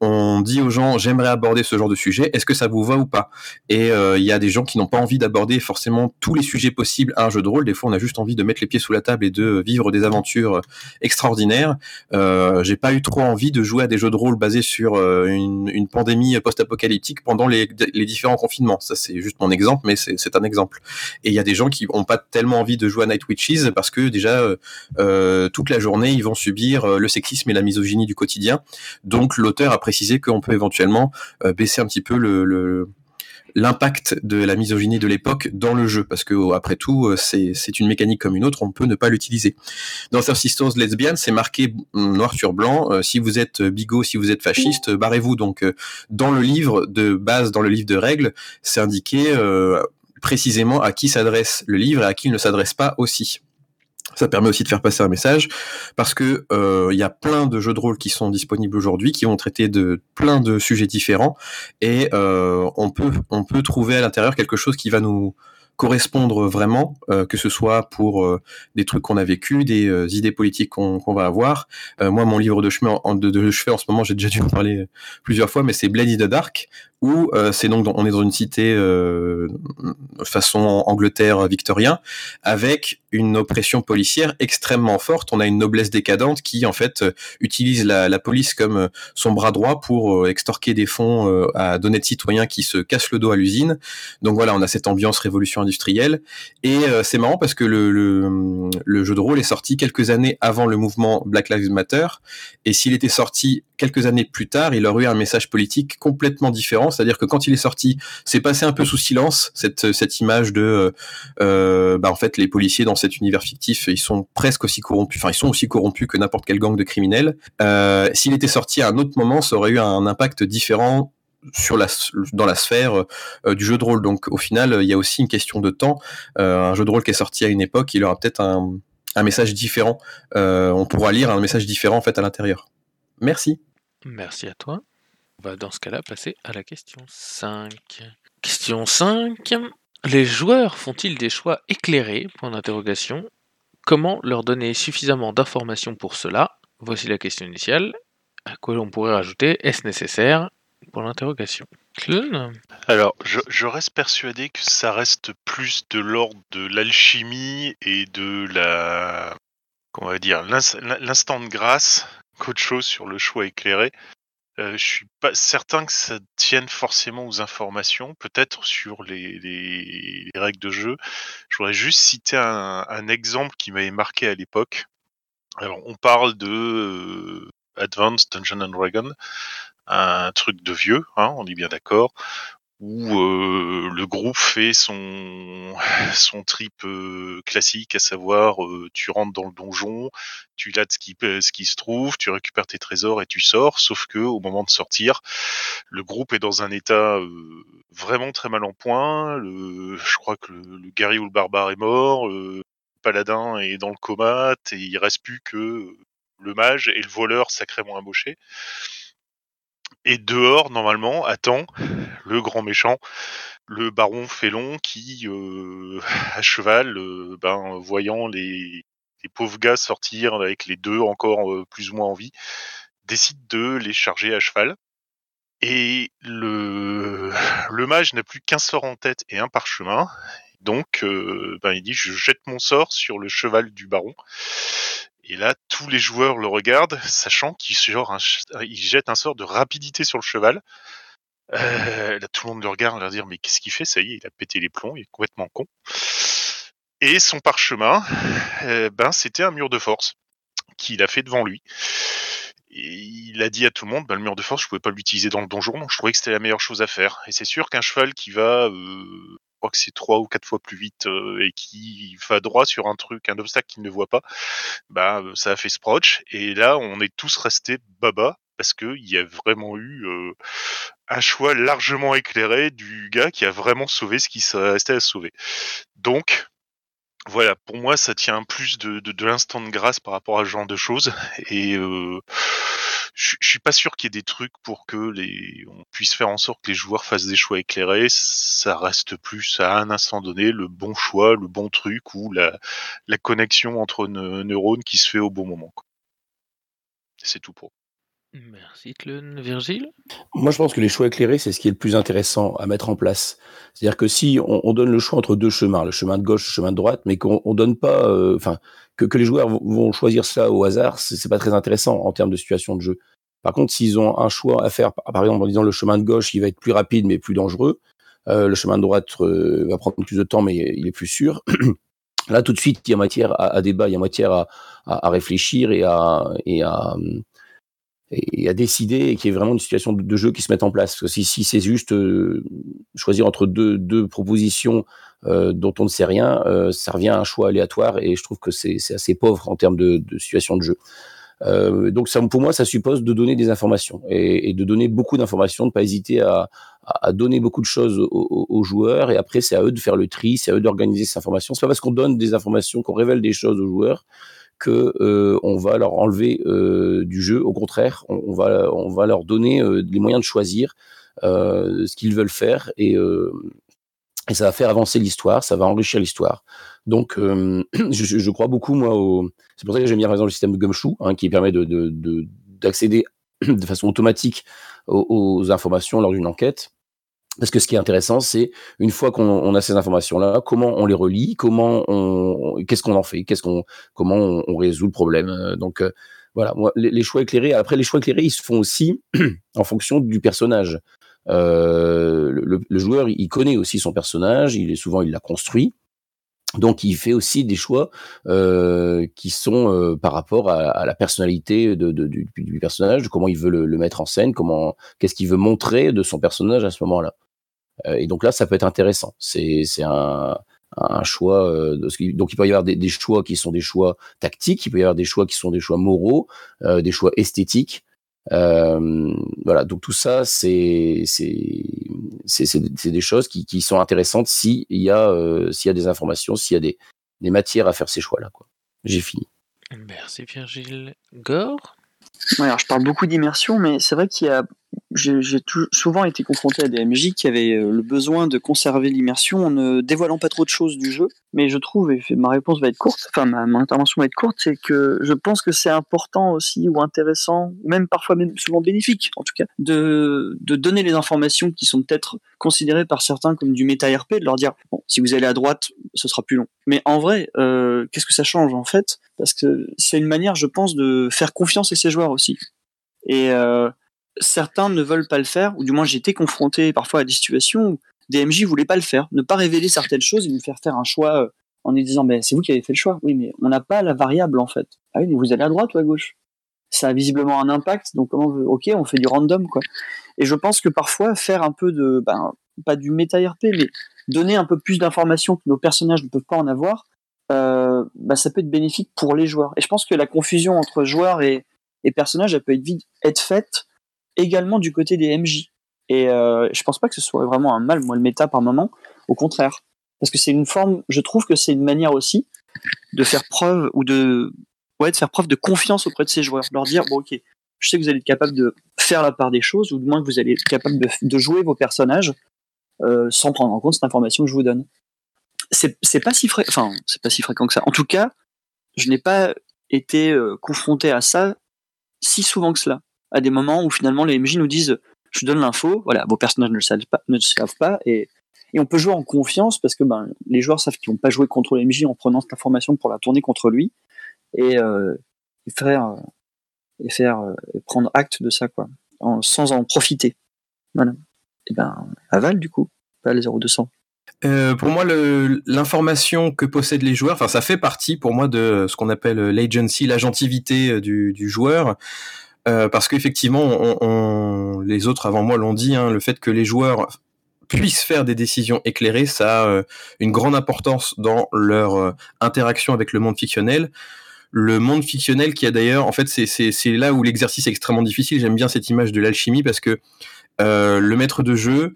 on dit aux gens, j'aimerais aborder ce genre de sujet. Est-ce que ça vous va ou pas? Et euh, il y a des gens qui n'ont pas envie d'aborder forcément tous les sujets possibles à un jeu de rôle. Des fois, on a juste envie de mettre les pieds sous la table et de vivre des aventures extraordinaires. Euh, J'ai pas eu trop envie de jouer à des jeux de rôle basés sur euh, une, une, pandémie post-apocalyptique pendant les, les différents confinements. Ça, c'est juste mon exemple, mais c'est un exemple. Et il y a des gens qui n'ont pas tellement envie de jouer à Night Witches parce que déjà euh, euh, toute la journée ils vont subir euh, le sexisme et la misogynie du quotidien. Donc l'auteur a précisé qu'on peut éventuellement baisser un petit peu le, l'impact de la misogynie de l'époque dans le jeu, parce que après tout, c'est une mécanique comme une autre, on peut ne pas l'utiliser. Dans Third Sisters Lesbian, c'est marqué noir sur blanc, si vous êtes bigot, si vous êtes fasciste, barrez-vous. Donc dans le livre de base, dans le livre de règles, c'est indiqué précisément à qui s'adresse le livre et à qui il ne s'adresse pas aussi. Ça permet aussi de faire passer un message parce que euh, il y a plein de jeux de rôle qui sont disponibles aujourd'hui, qui vont traiter de plein de sujets différents et euh, on peut on peut trouver à l'intérieur quelque chose qui va nous correspondre vraiment, euh, que ce soit pour des trucs qu'on a vécu, des idées politiques qu'on va avoir. moi, mon livre de chemin en, de, de en ce moment, j'ai déjà dû en parler plusieurs fois, mais c'est Blade in the Dark, où c'est donc on est dans une cité façon Angleterre victorien, avec une oppression policière extrêmement forte. On a une noblesse décadente qui en fait utilise la, la police comme son bras droit pour extorquer des fonds à d'honnêtes citoyens qui se cassent le dos à l'usine. Donc voilà, on a cette ambiance révolution industrielle. Et euh, c'est marrant parce que le, le, le, jeu de rôle est sorti quelques années avant le mouvement Black Lives Matter. Et s'il était sorti quelques années plus tard, il aurait eu un message politique complètement différent. C'est-à-dire que quand il est sorti, c'est passé un peu sous silence cette, image de, euh, euh bah en fait, les policiers dans cet univers fictif, ils sont presque aussi corrompus. Enfin, ils sont aussi corrompus que n'importe quel gang de criminels. Euh, s'il était sorti à un autre moment, ça aurait eu un impact différent sur la, dans la sphère du jeu de rôle. Donc au final, il y a aussi une question de temps. Un jeu de rôle qui est sorti à une époque, il aura peut-être un, message différent. On pourra lire un message différent en fait à l'intérieur. Merci. Merci à toi. On va dans ce cas-là passer à la question 5. Question 5. Les joueurs font-ils des choix éclairés? Point d'interrogation. Comment leur donner suffisamment d'informations pour cela? Voici la question initiale. À quoi on pourrait rajouter Est-ce nécessaire? Pour l'interrogation. Alors, je, reste persuadé que ça reste plus de l'ordre de l'alchimie et de la. Comment va dire L'instant de grâce qu'autre chose sur le choix éclairé. Euh, je suis pas certain que ça tienne forcément aux informations, peut-être sur les, les, les, règles de jeu. Je voudrais juste citer un, exemple qui m'avait marqué à l'époque. Alors, on parle de euh, Advanced Dungeon Dragon, un truc de vieux, hein, on est bien d'accord, où euh, le groupe fait son son trip euh, classique, à savoir euh, tu rentres dans le donjon, tu lattes ce qui ce qui se trouve, tu récupères tes trésors et tu sors. Sauf que au moment de sortir, le groupe est dans un état vraiment très mal en point. Le, je crois que le, le guerrier ou le barbare est mort, le paladin est dans le coma, et il reste plus que le mage et le voleur sacrément embauché. Et dehors, normalement, attend le grand méchant, le baron Félon, qui, euh, à cheval, euh, ben, voyant les, pauvres gars sortir avec les deux encore euh, plus ou moins en vie, décide de les charger à cheval. Et le, le mage n'a plus qu'un sort en tête et un parchemin. Donc, ben, il dit, je jette mon sort sur le cheval du baron. Et là, tous les joueurs le regardent, sachant qu'il il jette un sort de rapidité sur le cheval. Euh, là, tout le monde le regarde, leur dire mais qu'est-ce qu'il fait? Ça y est, il a pété les plombs, il est complètement con. Et son parchemin, euh, ben c'était un mur de force qu'il a fait devant lui. Et il a dit à tout le monde, ben, le mur de force, je pouvais pas l'utiliser dans le donjon, donc je trouvais que c'était la meilleure chose à faire. Et c'est sûr qu'un cheval qui va euh, crois que c'est trois ou quatre fois plus vite euh, et qui va droit sur un truc, un obstacle qu'il ne voit pas, bah ça a fait Sproch. Et là, on est tous restés baba parce qu'il y a vraiment eu euh, un choix largement éclairé du gars qui a vraiment sauvé ce qui restait à sauver. Donc, voilà, pour moi, ça tient plus de, de, de l'instant de grâce par rapport à ce genre de choses. Et euh, je, suis pas sûr qu'il y ait des trucs pour que les, on puisse faire en sorte que les joueurs fassent des choix éclairés. Ça reste plus à un instant donné le bon choix, le bon truc ou la, la connexion entre neurones qui se fait au bon moment. C'est tout pour. Merci Tlun. Virgile? Moi, je pense que les choix éclairés, c'est ce qui est le plus intéressant à mettre en place. C'est-à-dire que si on, on, donne le choix entre deux chemins, le chemin de gauche, le chemin de droite, mais qu'on on donne pas, euh, enfin, que, que, les joueurs vont choisir ça au hasard, c'est pas très intéressant en termes de situation de jeu. Par contre, s'ils ont un choix à faire, par exemple en disant le chemin de gauche, il va être plus rapide mais plus dangereux, euh, le chemin de droite euh, va prendre plus de temps mais il est plus sûr. Là, tout de suite, il y a matière à, débat, il y a matière à, réfléchir et à, décider et qu'il y vraiment une situation de, jeu qui se mette en place. Si, c'est juste euh, choisir entre deux, propositions dont on ne sait rien, ça revient à un choix aléatoire et je trouve que c'est assez pauvre en termes de situation de jeu. Euh, donc ça, pour moi, ça suppose de donner des informations et, de donner beaucoup d'informations, de pas hésiter à, à, donner beaucoup de choses aux, aux joueurs et après c'est à eux de faire le tri, c'est à eux d'organiser ces informations. C'est pas parce qu'on donne des informations, qu'on révèle des choses aux joueurs que euh, on va leur enlever euh, du jeu. Au contraire, on, on, va on va leur donner euh, les moyens de choisir euh, ce qu'ils veulent faire et, euh, et ça va faire avancer l'histoire, ça va enrichir l'histoire. Donc, je, je, crois beaucoup moi au. C'est pour ça que j'aime bien par exemple le système de Gumshoe hein, qui permet de d'accéder de, façon automatique aux, informations lors d'une enquête. Parce que ce qui est intéressant, c'est une fois qu'on a ces informations-là, comment on les relie, comment on, qu'est-ce qu'on en fait, qu'est-ce qu'on, comment on, résout le problème. Donc euh, voilà, les, choix éclairés. Après, les choix éclairés, ils se font aussi en fonction du personnage. Euh, le, le, joueur, il connaît aussi son personnage. Il est souvent, il l'a construit. Donc, il fait aussi des choix euh, qui sont euh, par rapport à, à, la personnalité de, de, du, du, personnage, de comment il veut le, le mettre en scène, comment, qu'est-ce qu'il veut montrer de son personnage à ce moment-là. Euh, et donc là, ça peut être intéressant. C'est un, un choix. Euh, donc il peut y avoir des, des, choix qui sont des choix tactiques, il peut y avoir des choix qui sont des choix moraux, des choix esthétiques. Euh, voilà, donc tout ça, c'est c'est des choses qui, qui sont intéressantes s'il y a euh, s'il y a des informations, s'il y a des, des matières à faire ces choix-là. J'ai fini. Merci Virgile. Gore. Ouais, alors je parle beaucoup d'immersion, mais c'est vrai qu'il y a j'ai souvent été confronté à des MJ qui avaient euh, le besoin de conserver l'immersion en ne dévoilant pas trop de choses du jeu. Mais je trouve, et ma réponse va être courte, enfin ma, intervention va être courte, c'est que je pense que c'est important aussi ou intéressant, même parfois même souvent bénéfique en tout cas, de, de donner les informations qui sont peut-être considérées par certains comme du méta-RP, de leur dire, bon, si vous allez à droite, ce sera plus long. Mais en vrai, euh, qu'est-ce que ça change en fait? Parce que c'est une manière, je pense, de faire confiance à ses joueurs aussi. Et euh, certains ne veulent pas le faire, ou du moins j'ai été confronté parfois à des situations où des MJ voulaient pas le faire, ne pas révéler certaines choses et nous faire faire un choix euh, en lui disant c'est vous qui avez fait le choix. Oui, mais on n'a pas la variable en fait. Ah vous allez à droite ou à gauche? Ça a visiblement un impact, donc comment veut... ok, on fait du random quoi. Et je pense que parfois faire un peu de ben pas du méta RP, mais donner un peu plus d'informations que nos personnages ne peuvent pas en avoir, euh, ben, ça peut être bénéfique pour les joueurs. Et je pense que la confusion entre joueurs et, personnages, elle peut être, être faite également du côté des MJ. Et euh, je pense pas que ce soit vraiment un mal, moi, le méta par moment. Au contraire. Parce que c'est une forme, je trouve que c'est une manière aussi de faire preuve ou de, ouais, de faire preuve de confiance auprès de ses joueurs. Leur dire, bon, ok, je sais que vous allez être capable de faire la part des choses, ou du moins que vous allez être capable de, jouer vos personnages euh, sans prendre en compte cette information que je vous donne. C'est pas si enfin, pas si fréquent que ça. En tout cas, je n'ai pas été euh, confronté à ça si souvent que cela à des moments où finalement les MJ nous disent je donne l'info, voilà, vos personnages ne le savent pas, ne le savent pas et, et on peut jouer en confiance parce que ben, les joueurs savent qu'ils vont pas jouer contre les MJ en prenant cette information pour la tourner contre lui et, euh, et faire, euh, et faire euh, et prendre acte de ça, quoi, sans en profiter. Voilà. Et ben, aval du coup, pas les 0200. Euh, pour moi, l'information que possèdent les joueurs, enfin, ça fait partie pour moi de ce qu'on appelle l'agency, l'agentivité du joueur. Euh, parce qu'effectivement, les autres avant moi l'ont dit, hein, le fait que les joueurs puissent faire des décisions éclairées, ça a une grande importance dans leur interaction avec le monde fictionnel le monde fictionnel qui a d'ailleurs, en fait, c'est là où l'exercice est extrêmement difficile. J'aime bien cette image de l'alchimie parce que le maître de jeu,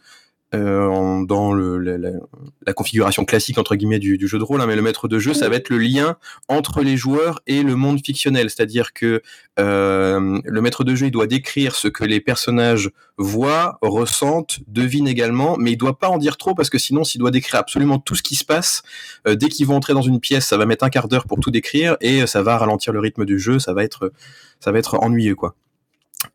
euh, dans la, configuration classique entre guillemets du, jeu de rôle, hein, mais le maître de jeu, ça va être le lien entre les joueurs et le monde fictionnel, c'est-à-dire que euh, le maître de jeu il doit décrire ce que les personnages voient, ressentent, devinent également, mais il doit pas en dire trop parce que sinon, s'il doit décrire absolument tout ce qui se passe, euh, dès qu'ils vont entrer dans une pièce, ça va mettre un quart d'heure pour tout décrire et ça va ralentir le rythme du jeu, ça va être ça va être ennuyeux quoi.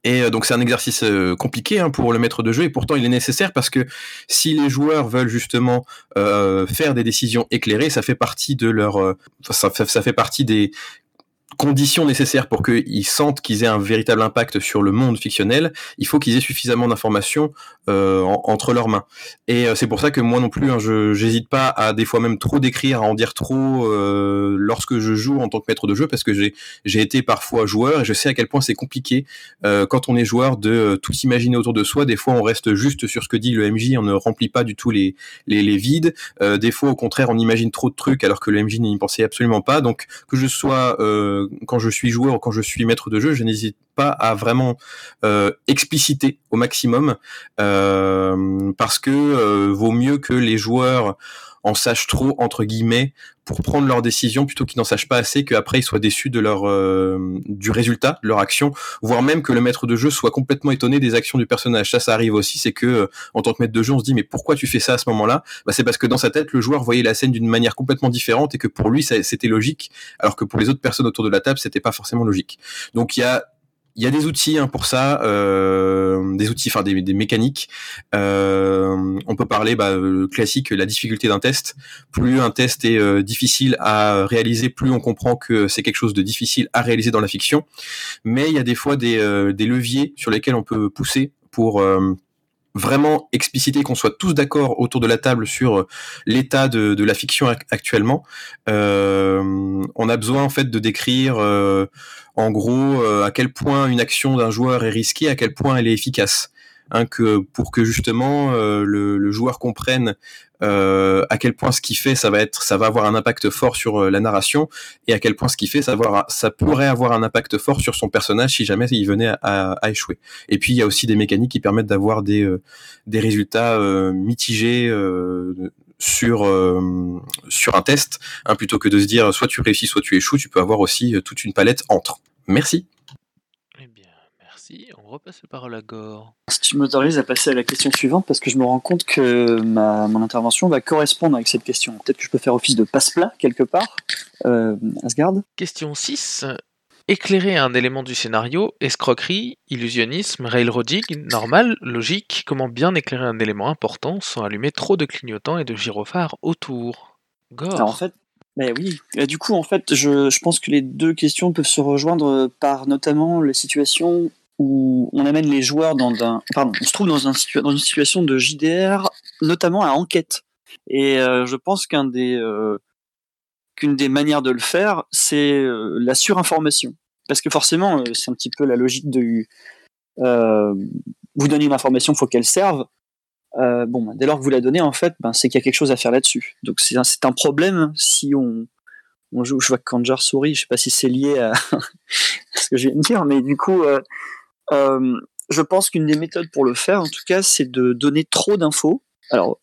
Et euh, donc c'est un exercice euh, compliqué hein, pour le maître de jeu. Et pourtant il est nécessaire parce que si les joueurs veulent justement euh, faire des décisions éclairées, ça fait partie de leur, ça, ça fait partie des conditions nécessaires pour qu'ils sentent qu'ils aient un véritable impact sur le monde fictionnel, il faut qu'ils aient suffisamment d'informations euh, entre leurs mains. Et euh, c'est pour ça que moi non plus, hein, je j'hésite pas à des fois même trop décrire, à en dire trop euh, lorsque je joue en tant que maître de jeu, parce que j'ai j'ai été parfois joueur et je sais à quel point c'est compliqué quand on est joueur de tout imaginer autour de soi. Des fois, on reste juste sur ce que dit le MJ, on ne remplit pas du tout les les, les vides. des fois, au contraire, on imagine trop de trucs alors que le MJ n'y pensait absolument pas. Donc que je sois quand je suis joueur ou quand je suis maître de jeu, je n'hésite pas à vraiment euh, expliciter au maximum euh, parce que euh, vaut mieux que les joueurs en sachent trop entre guillemets pour prendre leurs décisions plutôt qu'ils n'en sachent pas assez qu'après ils soient déçus de leur euh, du résultat de leur action. Voire même que le maître de jeu soit complètement étonné des actions du personnage. Ça ça arrive aussi c'est que euh, en tant que maître de jeu on se dit mais pourquoi tu fais ça à ce moment-là? Bah, c'est parce que dans sa tête le joueur voyait la scène d'une manière complètement différente et que pour lui c'était logique alors que pour les autres personnes autour de la table c'était pas forcément logique. Donc il y a il y a des outils hein, pour ça, euh, des outils, enfin des, mécaniques. Euh, on peut parler bah, classique, la difficulté d'un test. Plus un test est euh, difficile à réaliser, plus on comprend que c'est quelque chose de difficile à réaliser dans la fiction. Mais il y a des fois des, euh, des leviers sur lesquels on peut pousser pour euh, vraiment expliciter qu'on soit tous d'accord autour de la table sur l'état de, la fiction actuellement. Euh, on a besoin en fait de décrire euh, en gros euh, à quel point une action d'un joueur est risquée, à quel point elle est efficace. Hein, que pour que justement euh, le, joueur comprenne euh, à quel point ce qu'il fait ça va être ça va avoir un impact fort sur euh, la narration et à quel point ce qu'il fait ça, avoir, ça pourrait avoir un impact fort sur son personnage si jamais il venait à, à échouer. Et puis il y a aussi des mécaniques qui permettent d'avoir des euh, des résultats mitigés sur sur un test hein, plutôt que de se dire soit tu réussis soit tu échoues tu peux avoir aussi toute une palette entre. Merci on repasse la parole à Gore. Si tu m'autorises à passer à la question suivante parce que je me rends compte que ma mon intervention va correspondre avec cette question. Peut-être que je peux faire office de passe-plat quelque part. Euh, Asgard question 6 Éclairer un élément du scénario, escroquerie, illusionnisme, railroading, normal, logique, comment bien éclairer un élément important sans allumer trop de clignotants et de gyrophares autour? Gore. Alors en fait, mais oui. Et du coup, en fait, je, je, pense que les deux questions peuvent se rejoindre par notamment les situations où on amène les joueurs dans un, pardon, on se trouve dans, un, dans une situation de JDR, notamment à enquête. Et euh, je pense des euh, qu'une des manières de le faire, c'est euh, la surinformation. Parce que forcément, euh, c'est un petit peu la logique de euh, vous donnez une information, faut qu'elle serve. Euh, bon, bah, dès lors que vous la donnez, en fait, ben, c'est qu'il y a quelque chose à faire là-dessus. Donc c'est un, un, problème si on, on joue. Je vois Kanjar sourit, je sais pas si c'est lié à ce que je viens de dire, mais du coup, euh, euh, je pense qu'une des méthodes pour le faire, en tout cas, c'est de donner trop d'infos. Alors,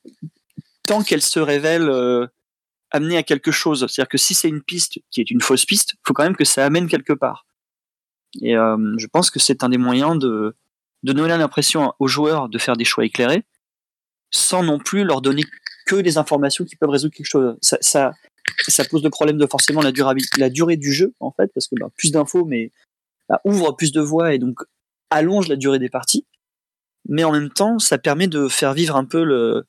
tant qu'elle se révèle amener à quelque chose. C'est-à-dire que si c'est une piste qui est une fausse piste, il faut quand même que ça amène quelque part. Et euh, je pense que c'est un des moyens de, donner l'impression aux joueurs de faire des choix éclairés, sans non plus leur donner que des informations qui peuvent résoudre quelque chose. Ça, pose le problème de forcément la durée du jeu, en fait, parce que bah, plus d'infos, mais bah, ouvre plus de voies et donc allonge la durée des parties. Mais en même temps, ça permet de faire vivre un peu le,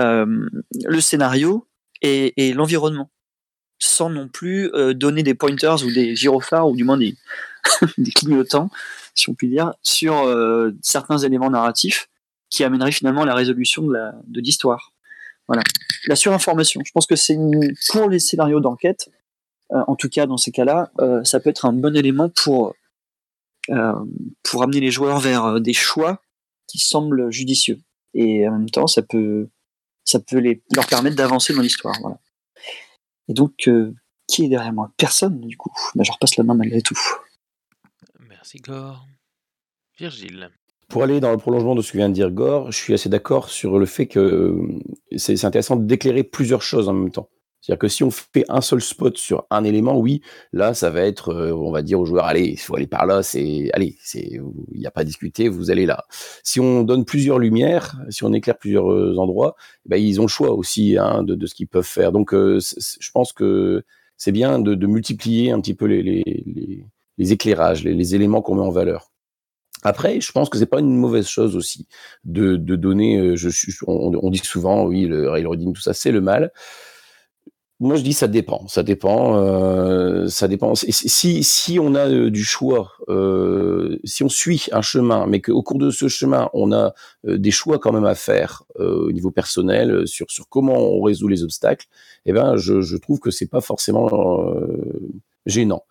euh, le scénario et, et l'environnement, sans non plus euh, donner des pointers ou des gyrophares ou du moins des, des clignotants, si on peut dire, sur euh, certains éléments narratifs qui amèneraient finalement la résolution de l'histoire. Voilà, la surinformation. Je pense que c'est pour les scénarios d'enquête, en tout cas dans ces cas-là, ça peut être un bon élément pour pour amener les joueurs vers des choix qui semblent judicieux. et en même temps, ça peut, ça peut les, leur permettre d'avancer dans l'histoire. Voilà. Et donc, euh, qui est derrière moi? Personne, du coup. Mais je repasse la main malgré tout. Merci Gore. Virgile. Pour aller dans le prolongement de ce que vient de dire Gore, je suis assez d'accord sur le fait que euh, c'est c'est intéressant d'éclairer plusieurs choses en même temps. C'est-à-dire que si on fait un seul spot sur un élément, oui, là, ça va être, euh, on va dire aux joueurs, allez, il faut aller par là, c'est, allez, c'est, il n'y a pas à discuter, vous allez là. Si on donne plusieurs lumières, si on éclaire plusieurs euh, endroits, eh ben, ils ont le choix aussi hein, de, de ce qu'ils peuvent faire. Donc, euh, je pense que c'est bien de, de multiplier un petit peu les, les, les, éclairages, les, éléments qu'on met en valeur. Après, je pense que c'est pas une mauvaise chose aussi de, de donner. on, on dit souvent, oui, le railroading, tout ça, c'est le mal. Moi, je dis ça dépend. Ça dépend. euh, ça dépend. Si, si, on a euh, du choix, euh, si on suit un chemin, mais qu'au cours de ce chemin, on a des choix quand même à faire au niveau personnel sur sur comment on résout les obstacles, eh ben, je, trouve que c'est pas forcément gênant.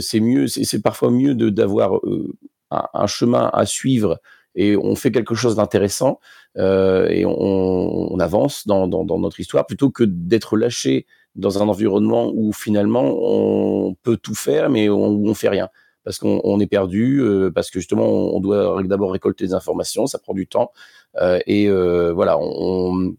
C'est mieux. C'est parfois mieux de d'avoir un chemin à suivre et on fait quelque chose d'intéressant euh, et on, avance dans, notre histoire plutôt que d'être lâché dans un environnement où finalement on peut tout faire mais on, on fait rien. Parce qu'on on est perdu euh, parce que justement on, doit d'abord récolter des informations ça prend du temps euh, et voilà au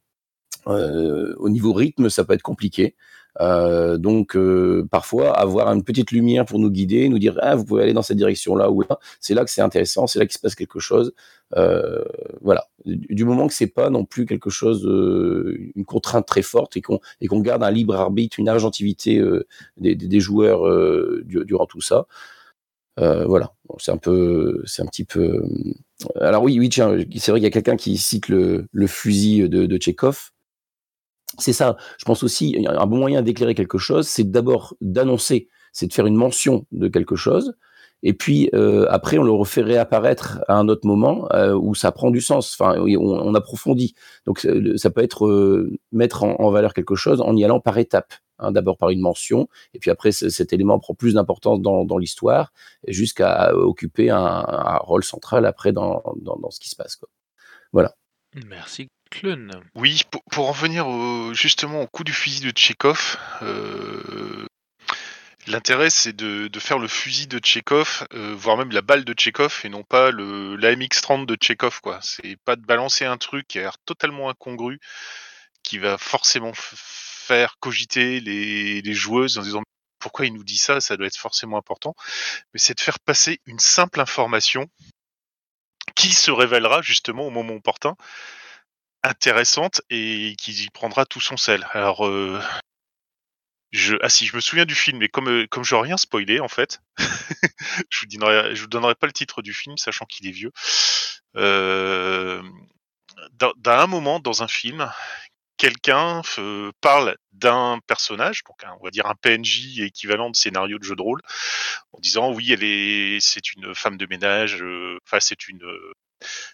niveau rythme ça peut être compliqué euh, donc euh, parfois avoir une petite lumière pour nous guider, nous dire ah vous pouvez aller dans cette direction là ou là, c'est là que c'est intéressant, c'est là qu'il se passe quelque chose. Euh, voilà, du, moment que c'est pas non plus quelque chose, euh, une contrainte très forte et qu'on et qu'on garde un libre arbitre, une agentivité euh, des, des, joueurs euh, du- durant tout ça. Euh, voilà, c'est un peu, c'est un petit peu. Alors oui, oui, tiens, c'est vrai qu'il y a quelqu'un qui cite le, le fusil de, de Tchekhov c'est ça. Je pense aussi, un bon moyen d'éclairer quelque chose, c'est d'abord d'annoncer, c'est de faire une mention de quelque chose, et puis euh, après on le refait réapparaître à un autre moment euh, où ça prend du sens. Enfin, on, on approfondit. Donc ça peut être euh, mettre en, valeur quelque chose en y allant par étapes. Hein, d'abord par une mention, et puis après cet élément prend plus d'importance dans, l'histoire, jusqu'à occuper un, rôle central après dans, ce qui se passe. Voilà. Merci Oui, pour, en venir justement au coup du fusil de Tchekhov, euh, l'intérêt c'est de, faire le fusil de Tchekhov, euh, voire même la balle de Tchekhov, et non pas le l'AMX-30 de Tchekhov. C'est pas de balancer un truc qui a l'air totalement incongru, qui va forcément faire cogiter les joueuses en disant pourquoi il nous dit ça, ça doit être forcément important. Mais c'est de faire passer une simple information qui se révélera justement au moment opportun intéressante et qui y prendra tout son sel. Alors, euh, je, ah si, je me souviens du film, mais comme euh, comme je n'ai rien spoilé en fait, je vous vous donnerai pas le titre du film, sachant qu'il est vieux. Euh, dans, dans un moment dans un film, quelqu'un parle d'un personnage, donc on va dire un PNJ équivalent de scénario de jeu de rôle, en disant oui, elle est, c'est une femme de ménage, euh, enfin c'est une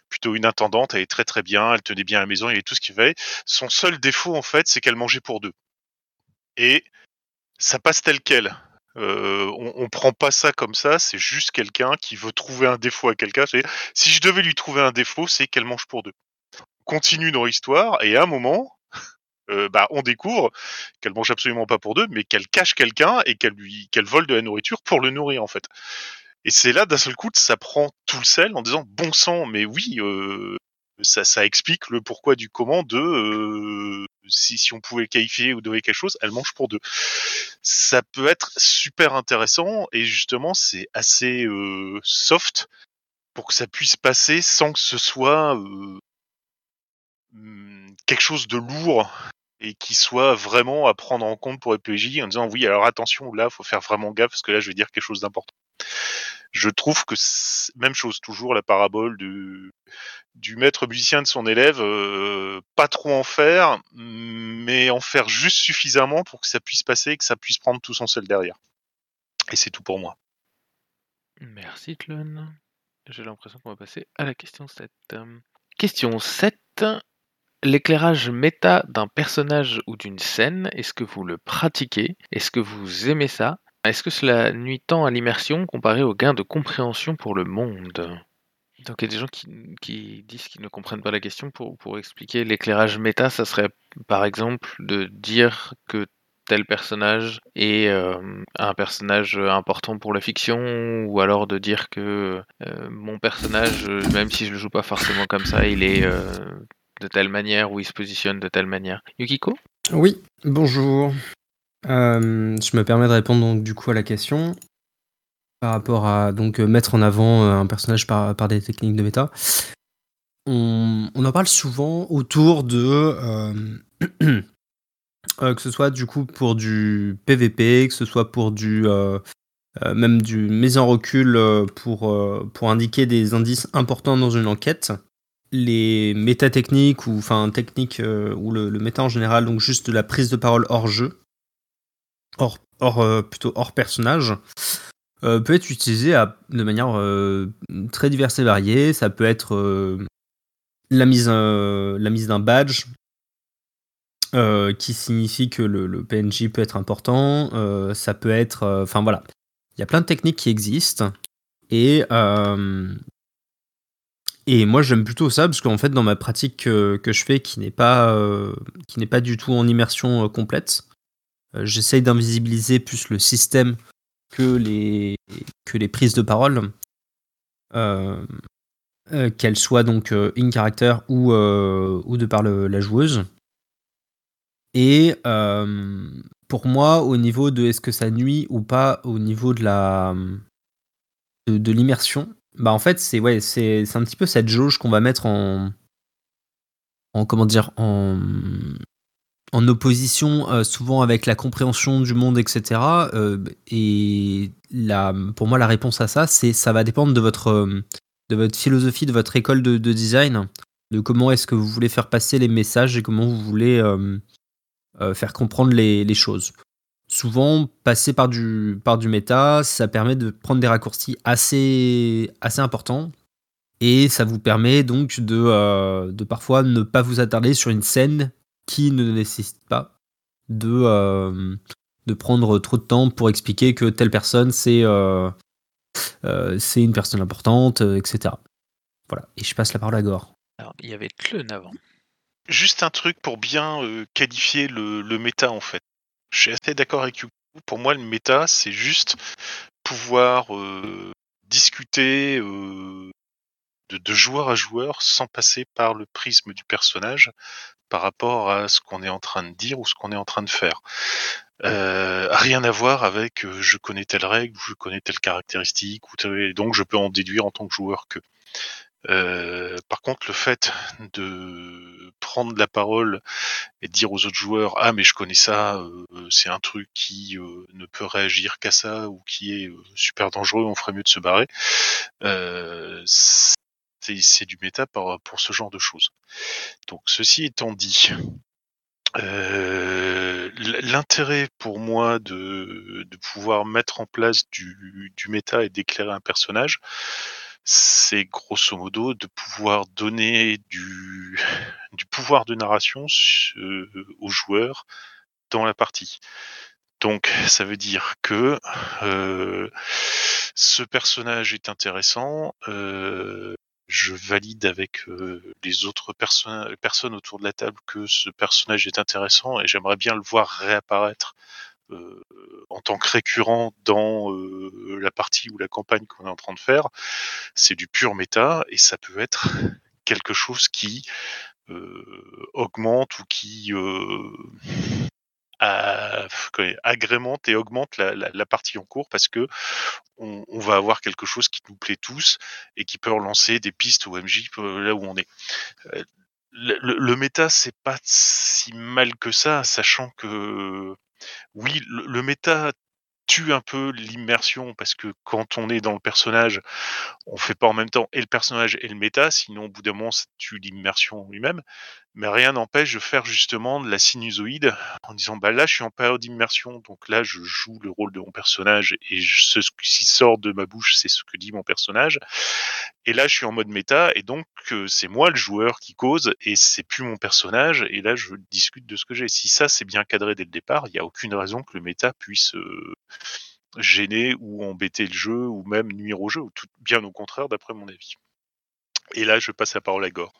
plutôt une intendante, elle est très très bien, elle tenait bien la maison, il y tout ce qu'il fallait. Son seul défaut en fait, c'est qu'elle mangeait pour deux. Et ça passe tel quel. Euh, on, on prend pas ça comme ça, c'est juste quelqu'un qui veut trouver un défaut à quelqu'un. Si je devais lui trouver un défaut, c'est qu'elle mange pour deux. On continue dans l'histoire et à un moment, euh, bah, on découvre qu'elle mange absolument pas pour deux, mais qu'elle cache quelqu'un et qu'elle lui, qu'elle vole de la nourriture pour le nourrir en fait. Et c'est là d'un seul coup ça prend tout le sel en disant bon sang, mais oui, euh, ça, ça explique le pourquoi du comment de euh, si, si on pouvait qualifier ou donner quelque chose, elle mange pour deux. Ça peut être super intéressant et justement c'est assez euh, soft pour que ça puisse passer sans que ce soit euh, hum, quelque chose de lourd et qui soit vraiment à prendre en compte pour les PJ en disant oui alors attention là faut faire vraiment gaffe parce que là je vais dire quelque chose d'important. Je trouve que même chose toujours la parabole du du maître musicien de son élève, euh, pas trop en faire, mais en faire juste suffisamment pour que ça puisse passer et que ça puisse prendre tout son sel derrière. Et c'est tout pour moi. Merci Clun. J'ai l'impression qu'on va passer à la question 7. Euh, Question 7. L'éclairage méta d'un personnage ou d'une scène, est-ce que vous le pratiquez? Est-ce que vous aimez ça? Est-ce que cela nuit tant à l'immersion comparé au gain de compréhension pour le monde? Donc il y a des gens qui, disent qu'ils ne comprennent pas la question. Pour, expliquer l'éclairage méta, ça serait par exemple de dire que tel personnage est euh, un personnage important pour la fiction, ou alors de dire que euh, mon personnage, même si je le joue pas forcément comme ça, il est euh, de telle manière ou il se positionne de telle manière. Yukiko? Oui, bonjour. Euh, je me permets de répondre donc du coup à la question par rapport à donc euh, mettre en avant euh, un personnage par, des techniques de méta. On, en parle souvent autour de que ce soit du coup pour du PVP, que ce soit pour du même du mise en recul pour indiquer des indices importants dans une enquête. Les métatechniques ou enfin techniques euh, ou le, méta en général, donc juste la prise de parole hors jeu, hors, hors euh, plutôt hors personnage, euh, peut être utilisé de manière très diverse et variée. Ça peut être la mise, d'un badge qui signifie que le, le PNJ peut être important. Ça peut être, enfin voilà, il y a plein de techniques qui existent et et moi j'aime plutôt ça parce qu'en fait dans ma pratique que, je fais qui n'est pas euh, qui n'est pas du tout en immersion euh, complète, euh, j'essaye d'invisibiliser plus le système que les que les prises de parole, qu'elles soient donc in character ou ou de par la joueuse. Et pour moi, au niveau de est-ce que ça nuit ou pas au niveau de la de, de l'immersion, bah en fait c'est ouais c'est un petit peu cette jauge qu'on va mettre en en comment dire en en opposition euh, souvent avec la compréhension du monde etc. euh, et la pour moi la réponse à ça c'est ça va dépendre de votre de votre philosophie de votre école de, de design de comment est-ce que vous voulez faire passer les messages et comment vous voulez euh, faire comprendre les, les choses. Souvent, passer par du, par du méta, ça permet de prendre des raccourcis assez, assez importants. Et ça vous permet donc de, euh, de parfois ne pas vous attarder sur une scène qui ne nécessite pas de, euh, de prendre trop de temps pour expliquer que telle personne, c'est euh, euh, c'est une personne importante, etc. Voilà. Et je passe la parole à Gore. Alors, il y avait Tlun avant. Juste un truc pour bien euh, qualifier le, le méta en fait. Je suis assez d'accord avec Yuko. Pour moi, le méta, c'est juste pouvoir euh, discuter euh, de, de joueur à joueur sans passer par le prisme du personnage par rapport à ce qu'on est en train de dire ou ce qu'on est en train de faire. Euh, rien à voir avec euh, je connais telle règle ou je connais telle caractéristique ou tel- et donc je peux en déduire en tant que joueur que. Euh, par contre, le fait de prendre la parole et dire aux autres joueurs ah mais je connais ça, euh, c'est un truc qui euh, ne peut réagir qu'à ça ou qui est euh, super dangereux, on ferait mieux de se barrer. Euh, c'est du méta par- pour ce genre de choses. Donc ceci étant dit, euh, l'intérêt pour moi de, de pouvoir mettre en place du, du méta et d'éclairer un personnage, c'est grosso modo de pouvoir donner du, pouvoir de narration euh, aux joueurs dans la partie. Donc ça veut dire que euh, ce personnage est intéressant, euh, je valide avec les autres perso- personnes autour de la table que ce personnage est intéressant et j'aimerais bien le voir réapparaître euh, en tant que récurrent dans euh, la partie ou la campagne qu'on est en train de faire. C'est du pur méta et ça peut être quelque chose qui euh, augmente ou qui agrémente et augmente la, partie en cours parce que on, va avoir quelque chose qui nous plaît tous et qui peut relancer des pistes au MJ là où on est. Le, le- le méta, c'est pas si mal que ça, sachant que oui, le, méta tue un peu l'immersion parce que quand on est dans le personnage, on fait pas en même temps et le personnage et le méta, sinon au bout d'un moment ça tue l'immersion lui-même. Mais rien n'empêche de faire justement de la sinusoïde en disant bah là je suis en période d'immersion, donc là je joue le rôle de mon personnage et ce qui sort de ma bouche c'est ce que dit mon personnage. Et là je suis en mode méta et donc euh, c'est moi le joueur qui cause et c'est plus mon personnage et là je discute de ce que j'ai. Si ça c'est bien cadré dès le départ, il n'y a aucune raison que le méta puisse euh, gêner ou embêter le jeu ou même nuire au jeu, ou tout, bien au contraire d'après mon avis. Et là, je passe la parole à Gore.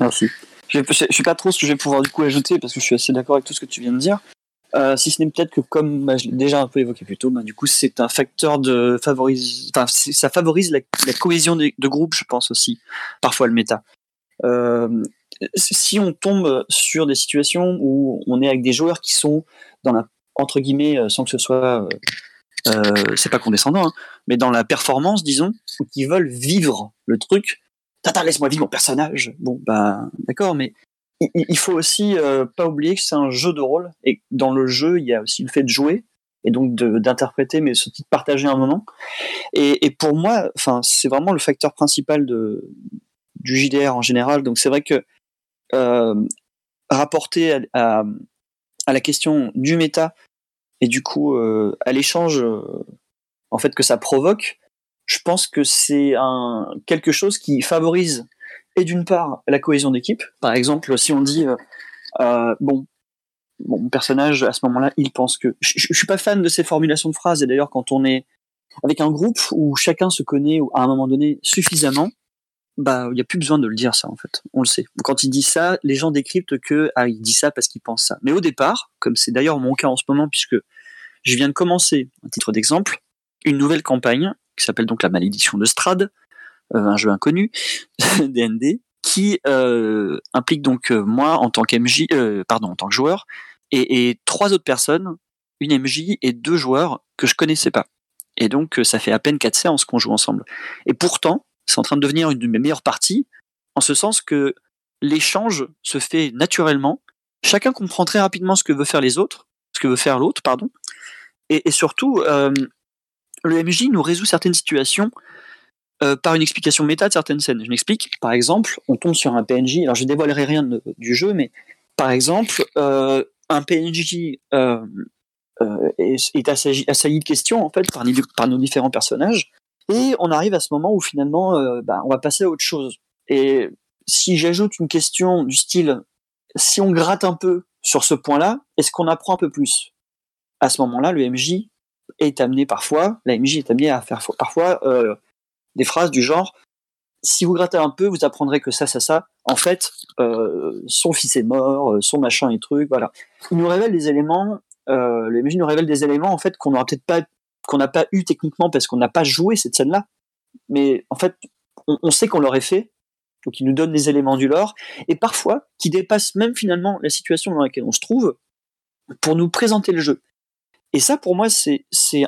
Merci. Je ne sais pas trop ce que je vais pouvoir du coup ajouter parce que je suis assez d'accord avec tout ce que tu viens de dire. Euh, si ce n'est peut-être que comme bah, je l'ai déjà un peu évoqué plus tôt, bah, du coup c'est un facteur de favorise, enfin ça favorise la, cohésion de groupe, je pense aussi, parfois le méta. Euh, si on tombe sur des situations où on est avec des joueurs qui sont dans la entre guillemets euh, sans que ce soit c'est pas condescendant, hein, mais dans la performance disons, qui veulent vivre le truc. Tata, laisse-moi vivre mon personnage. Bon bah d'accord, mais il, faut aussi euh, pas oublier que c'est un jeu de rôle. Et dans le jeu il y a aussi le fait de jouer et donc d'interpréter mais aussi de partager un moment. Et, pour moi enfin c'est vraiment le facteur principal du JDR en général. Donc c'est vrai que euh, rapporter à, la question du méta et du coup euh, à l'échange en fait que ça provoque je pense que c'est quelque chose qui favorise et d'une part la cohésion d'équipe. Par exemple, si on dit euh, euh, bon, mon personnage à ce moment-là, il pense que je, je suis pas fan de ces formulations de phrases et d'ailleurs quand on est avec un groupe où chacun se connaît à un moment donné suffisamment, bah il y a plus besoin de le dire ça en fait, on le sait. Quand il dit ça, les gens décryptent que ah il dit ça parce qu'il pense ça. Mais au départ, comme c'est d'ailleurs mon cas en ce moment puisque je viens de commencer, à titre d'exemple, une nouvelle campagne qui s'appelle donc la malédiction de Strad, euh, un jeu inconnu, DND, qui euh, implique donc euh, moi en tant qu'MJ, pardon, en tant que joueur, et, trois autres personnes, une MJ et deux joueurs que je connaissais pas. Et donc ça fait à peine quatre séances qu'on joue ensemble. Et pourtant, c'est en train de devenir une de mes meilleures parties, en ce sens que l'échange se fait naturellement. Chacun comprend très rapidement ce que veut faire les autres, ce que veut faire l'autre, pardon. Et, surtout, le MJ nous résout certaines situations euh, par une explication méta de certaines scènes. Je m'explique. Par exemple, on tombe sur un PNJ. Alors, je dévoilerai rien du jeu, mais par exemple, euh, un PNJ euh, est, est assailli, de questions en fait par, nos différents personnages, et on arrive à ce moment où finalement, bah, on va passer à autre chose. Et si j'ajoute une question du style, si on gratte un peu sur ce point-là, est-ce qu'on apprend un peu plus? À ce moment-là, le MJ est amené parfois, la MJ est amenée à faire fo- parfois euh, des phrases du genre si vous grattez un peu, vous apprendrez que ça, ça, ça. En fait, euh, son fils est mort, euh, son machin et truc, voilà. Il nous révèle des éléments, euh, le MJ nous révèle des éléments en fait qu'on n'aura peut-être pas, qu'on n'a pas eu techniquement parce qu'on n'a pas joué cette scène-là. Mais en fait, on, on sait qu'on l'aurait fait, donc il nous donne des éléments du lore et parfois qui dépassent même finalement la situation dans laquelle on se trouve pour nous présenter le jeu. Et ça, pour moi, c'est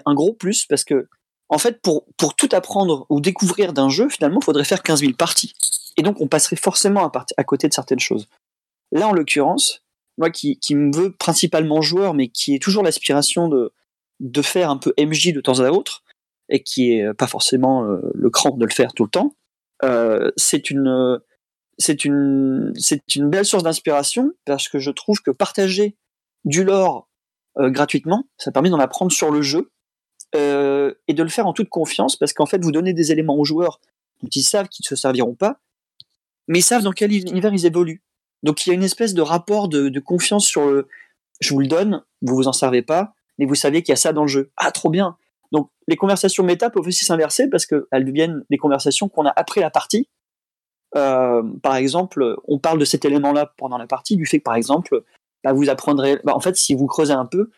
un gros plus parce que, en fait, pour, pour tout apprendre ou découvrir d'un jeu, finalement, il faudrait faire 15 000 parties. Et donc, on passerait forcément à, à côté de certaines choses. Là, en l'occurrence, moi qui, qui me veux principalement joueur, mais qui ai toujours l'aspiration de, de faire un peu MJ de temps à autre, et qui est pas forcément euh, le cran de le faire tout le temps, euh, c'est une, c'est une, c'est une belle source d'inspiration parce que je trouve que partager du lore euh, gratuitement, ça permet d'en apprendre sur le jeu euh, et de le faire en toute confiance parce qu'en fait, vous donnez des éléments aux joueurs dont ils savent qu'ils ne se serviront pas, mais ils savent dans quel univers ils évoluent. Donc il y a une espèce de rapport de, confiance sur le je vous le donne, vous vous en servez pas, mais vous savez qu'il y a ça dans le jeu. Ah, trop bien Donc les conversations méta peuvent aussi s'inverser parce qu'elles deviennent des conversations qu'on a après la partie. Euh, par exemple, on parle de cet élément-là pendant la partie, du fait que par exemple, bah, vous apprendrez, bah, en fait, si vous creusez un peu,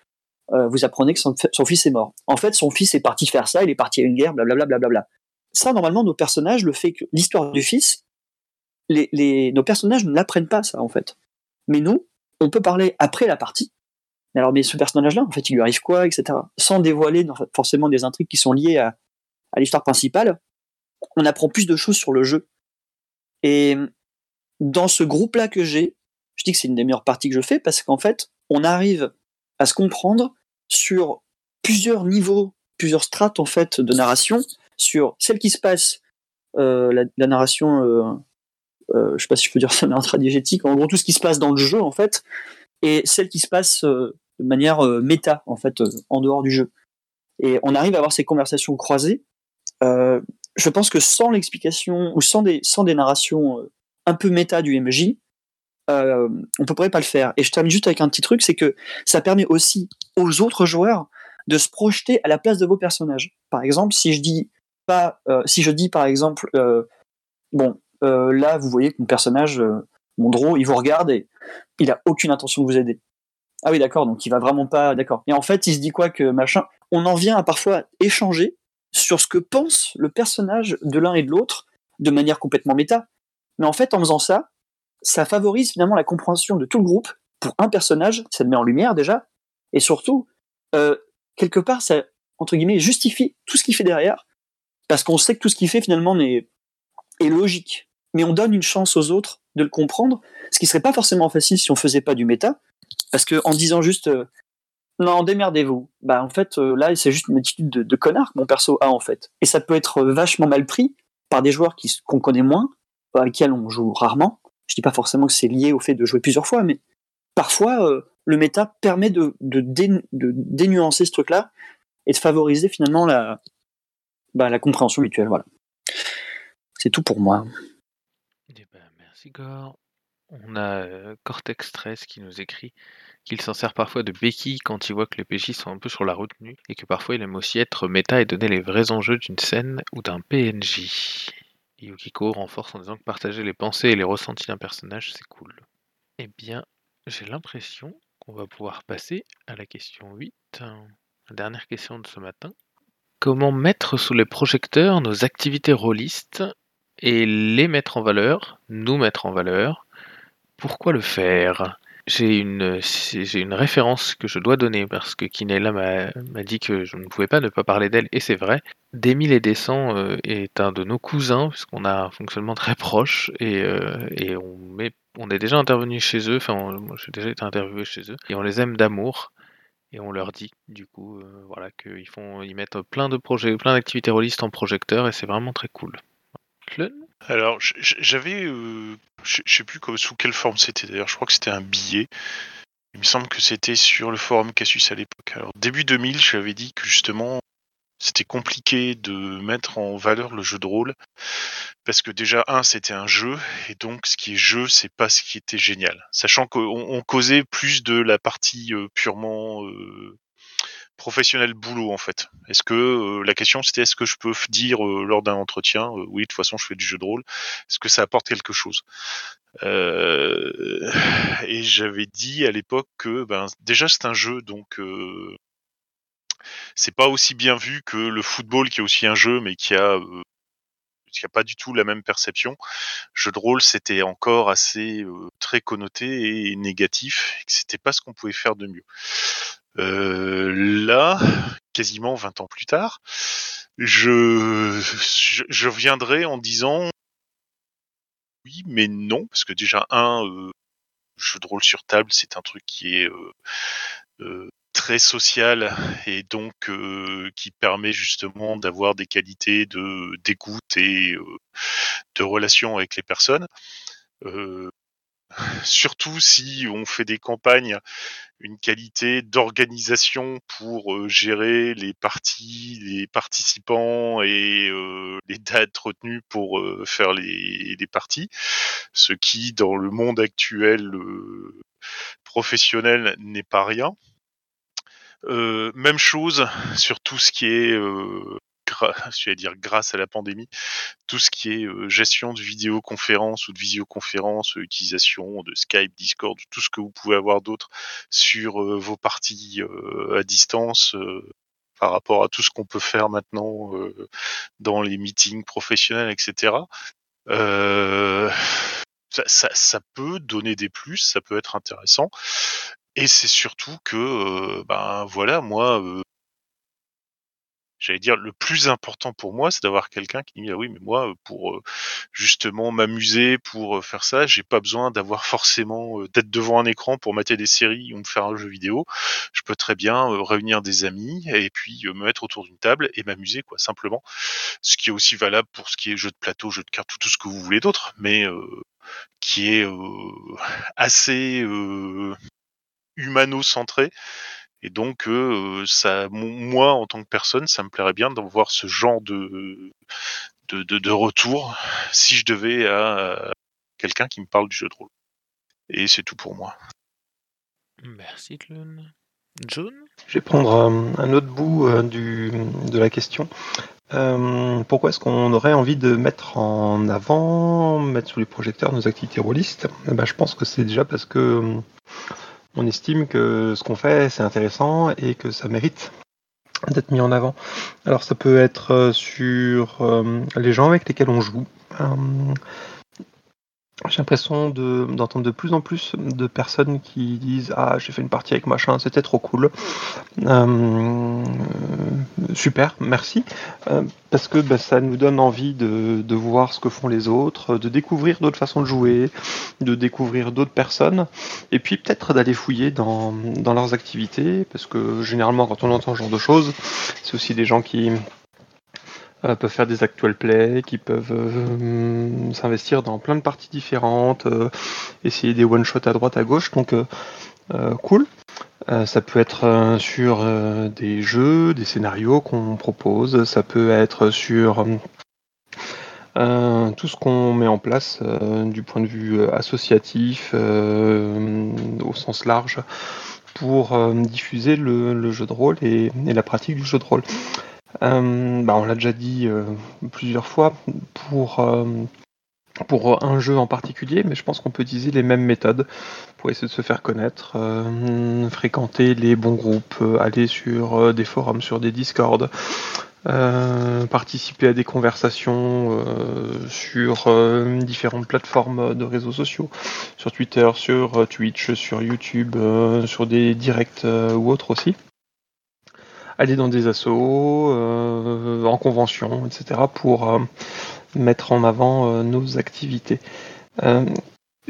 euh, vous apprenez que son, fils est mort. En fait, son fils est parti faire ça, il est parti à une guerre, blablabla. blablabla. Ça, normalement, nos personnages, le fait que l'histoire du fils, les, les, nos personnages ne l'apprennent pas, ça, en fait. Mais nous, on peut parler après la partie. Mais alors, mais ce personnage-là, en fait, il lui arrive quoi, etc. Sans dévoiler forcément des intrigues qui sont liées à, à l'histoire principale, on apprend plus de choses sur le jeu. Et dans ce groupe-là que j'ai, je dis que c'est une des meilleures parties que je fais parce qu'en fait, on arrive à se comprendre sur plusieurs niveaux, plusieurs strates en fait de narration, sur celle qui se passe, euh, la, narration, euh, euh, je sais pas si je peux dire ça, intradigétique, en gros tout ce qui se passe dans le jeu en fait, et celle qui se passe euh, de manière euh, méta en fait en dehors du jeu. Et on arrive à avoir ces conversations croisées. Je pense que sans l'explication ou sans des, sans des narrations un peu méta du MJ, euh, on ne pourrait pas le faire. Et je termine juste avec un petit truc, c'est que ça permet aussi aux autres joueurs de se projeter à la place de vos personnages. Par exemple, si je dis pas, euh, si je dis par exemple, euh, bon, euh, là, vous voyez que mon personnage, mon draw, il vous regarde et il a aucune intention de vous aider. Ah oui, d'accord, donc il va vraiment pas, d'accord. Et en fait, il se dit quoi que machin On en vient à parfois échanger sur ce que pense le personnage de l'un et de l'autre de manière complètement méta. Mais en fait, en faisant ça, ça favorise finalement la compréhension de tout le groupe pour un personnage, ça le met en lumière déjà, et surtout, euh, quelque part, ça, entre guillemets, justifie tout ce qu'il fait derrière, parce qu'on sait que tout ce qu'il fait finalement est, logique. Mais on donne une chance aux autres de le comprendre, ce qui serait pas forcément facile si on faisait pas du méta, parce que en disant juste euh, non, démerdez-vous, bah en fait euh, là c'est juste une attitude de, de connard que mon perso a en fait, et ça peut être vachement mal pris par des joueurs qui qu'on connaît moins, avec lesquels on joue rarement. Je dis pas forcément que c'est lié au fait de jouer plusieurs fois, mais parfois euh, le méta permet de, de, dé- de dénuancer ce truc-là et de favoriser finalement la, bah, compréhension mutuelle. Voilà. C'est tout pour moi. Eh ben, merci Gore. On a euh, Cortex 13 qui nous écrit qu'il s'en sert parfois de béquille quand il voit que les PJ sont un peu sur la retenue et que parfois il aime aussi être méta et donner les vrais enjeux d'une scène ou d'un PNJ. Yukiko renforce en disant que partager les pensées et les ressentis d'un personnage c'est cool. Eh bien, j'ai l'impression qu'on va pouvoir passer à la question 8, la dernière question de ce matin. Comment mettre sous les projecteurs nos activités rôlistes et les mettre en valeur, nous mettre en valeur? Pourquoi le faire? J'ai une, j'ai une référence que je dois donner parce que Kinella m'a m'a dit que je ne pouvais pas ne pas parler d'elle, et c'est vrai. Démile et Descend euh, est un de nos cousins, puisqu'on a un fonctionnement très proche, et, euh, et on, met, on est déjà intervenu chez eux, enfin, moi j'ai déjà été interviewé chez eux, et on les aime d'amour, et on leur dit, du coup, euh, voilà, qu'ils font, ils mettent plein de projets, plein d'activités rôlistes en projecteur, et c'est vraiment très cool. Alors, j'avais, euh, je sais plus sous quelle forme c'était d'ailleurs, je crois que c'était un billet. Il me semble que c'était sur le forum Casus à l'époque. Alors, début 2000, j'avais dit que justement, c'était compliqué de mettre en valeur le jeu de rôle. Parce que déjà, un, c'était un jeu, et donc ce qui est jeu, c'est pas ce qui était génial. Sachant qu'on on causait plus de la partie euh, purement euh, professionnel boulot en fait. Est-ce que euh, la question c'était est-ce que je peux dire euh, lors d'un entretien euh, oui de toute façon je fais du jeu de rôle est-ce que ça apporte quelque chose? Euh, et j'avais dit à l'époque que ben déjà c'est un jeu donc euh, c'est pas aussi bien vu que le football qui est aussi un jeu mais qui a euh, qui a pas du tout la même perception. Jeu de rôle, c'était encore assez euh, très connoté et négatif, et que c'était pas ce qu'on pouvait faire de mieux. Euh, là, quasiment 20 ans plus tard, je, je, viendrai en disant oui, mais non, parce que déjà, un, euh, jeu de rôle sur table, c'est un truc qui est euh, euh, très social et donc euh, qui permet justement d'avoir des qualités de d'écoute et de relation avec les personnes. Surtout si on fait des campagnes, une qualité d'organisation pour euh, gérer les parties, les participants et euh, les dates retenues pour euh, faire les, parties, ce qui dans le monde actuel professionnel n'est pas rien. Même chose sur tout ce qui est, je vais dire grâce à la pandémie, tout ce qui est euh, gestion de vidéoconférence ou de visioconférence, euh, utilisation de Skype, Discord, tout ce que vous pouvez avoir d'autre sur euh, vos parties euh, à distance. euh, par rapport à tout ce qu'on peut faire maintenant euh, dans les meetings professionnels, etc. Euh, ça, peut donner des plus, ça peut être intéressant. Et c'est surtout que, euh, ben voilà, moi, euh, j'allais dire, le plus important pour moi, c'est d'avoir quelqu'un qui dit, ah oui, mais moi, euh, pour euh, justement m'amuser, pour euh, faire ça, j'ai pas besoin d'avoir forcément d'être devant un écran pour mater des séries ou me faire un jeu vidéo. Je peux très bien réunir des amis et puis me mettre autour d'une table et m'amuser, quoi, simplement. Ce qui est aussi valable pour ce qui est jeu de plateau, jeu de cartes, tout, tout ce que vous voulez d'autre, mais euh, qui est euh, assez euh, humano-centré. Et donc, euh, ça, moi, en tant que personne, ça me plairait bien d'avoir ce genre de, de, de, de retour si je devais à quelqu'un qui me parle du jeu de rôle. Et c'est tout pour moi. Merci Clun. John Je vais prendre euh, un autre bout euh, du, de la question. Euh, pourquoi est-ce qu'on aurait envie de mettre en avant, mettre sous les projecteurs nos activités rôlistes? Eh ben, Je pense que c'est déjà parce que euh, on estime que ce qu'on fait c'est intéressant et que ça mérite d'être mis en avant. Alors ça peut être euh, sur euh, les gens avec lesquels on joue. J'ai l'impression de- d'entendre de, plus en plus de personnes qui disent Ah, j'ai fait une partie avec machin, c'était trop cool. Euh, super, merci. Euh, parce que bah, ça nous donne envie de, de voir ce que font les autres, de découvrir d'autres façons de jouer, de découvrir d'autres personnes, et puis peut-être d'aller fouiller dans, dans leurs activités, parce que généralement, quand on entend ce genre de choses, c'est aussi des gens qui euh, peuvent faire des actual plays, qui peuvent euh, s'investir dans plein de parties différentes, euh, essayer des one-shots à droite, à gauche, donc cool. Ça peut être sur des jeux, des scénarios qu'on propose, ça peut être sur tout ce qu'on met en place du point de vue associatif au sens large pour diffuser le, jeu de rôle et la pratique du jeu de rôle. Euh, bah, on l'a déjà dit euh, plusieurs fois pour, euh, pour un jeu en particulier, mais je pense qu'on peut utiliser les mêmes méthodes pour essayer de se faire connaître, euh, fréquenter les bons groupes, euh, aller sur euh, des forums, sur des discords, euh, participer à des conversations euh, sur euh, différentes plateformes de réseaux sociaux, sur Twitter, sur euh, Twitch, sur YouTube, euh, sur des directs euh, ou autres aussi aller dans des assos, euh, en convention, etc., pour euh, mettre en avant euh, nos activités.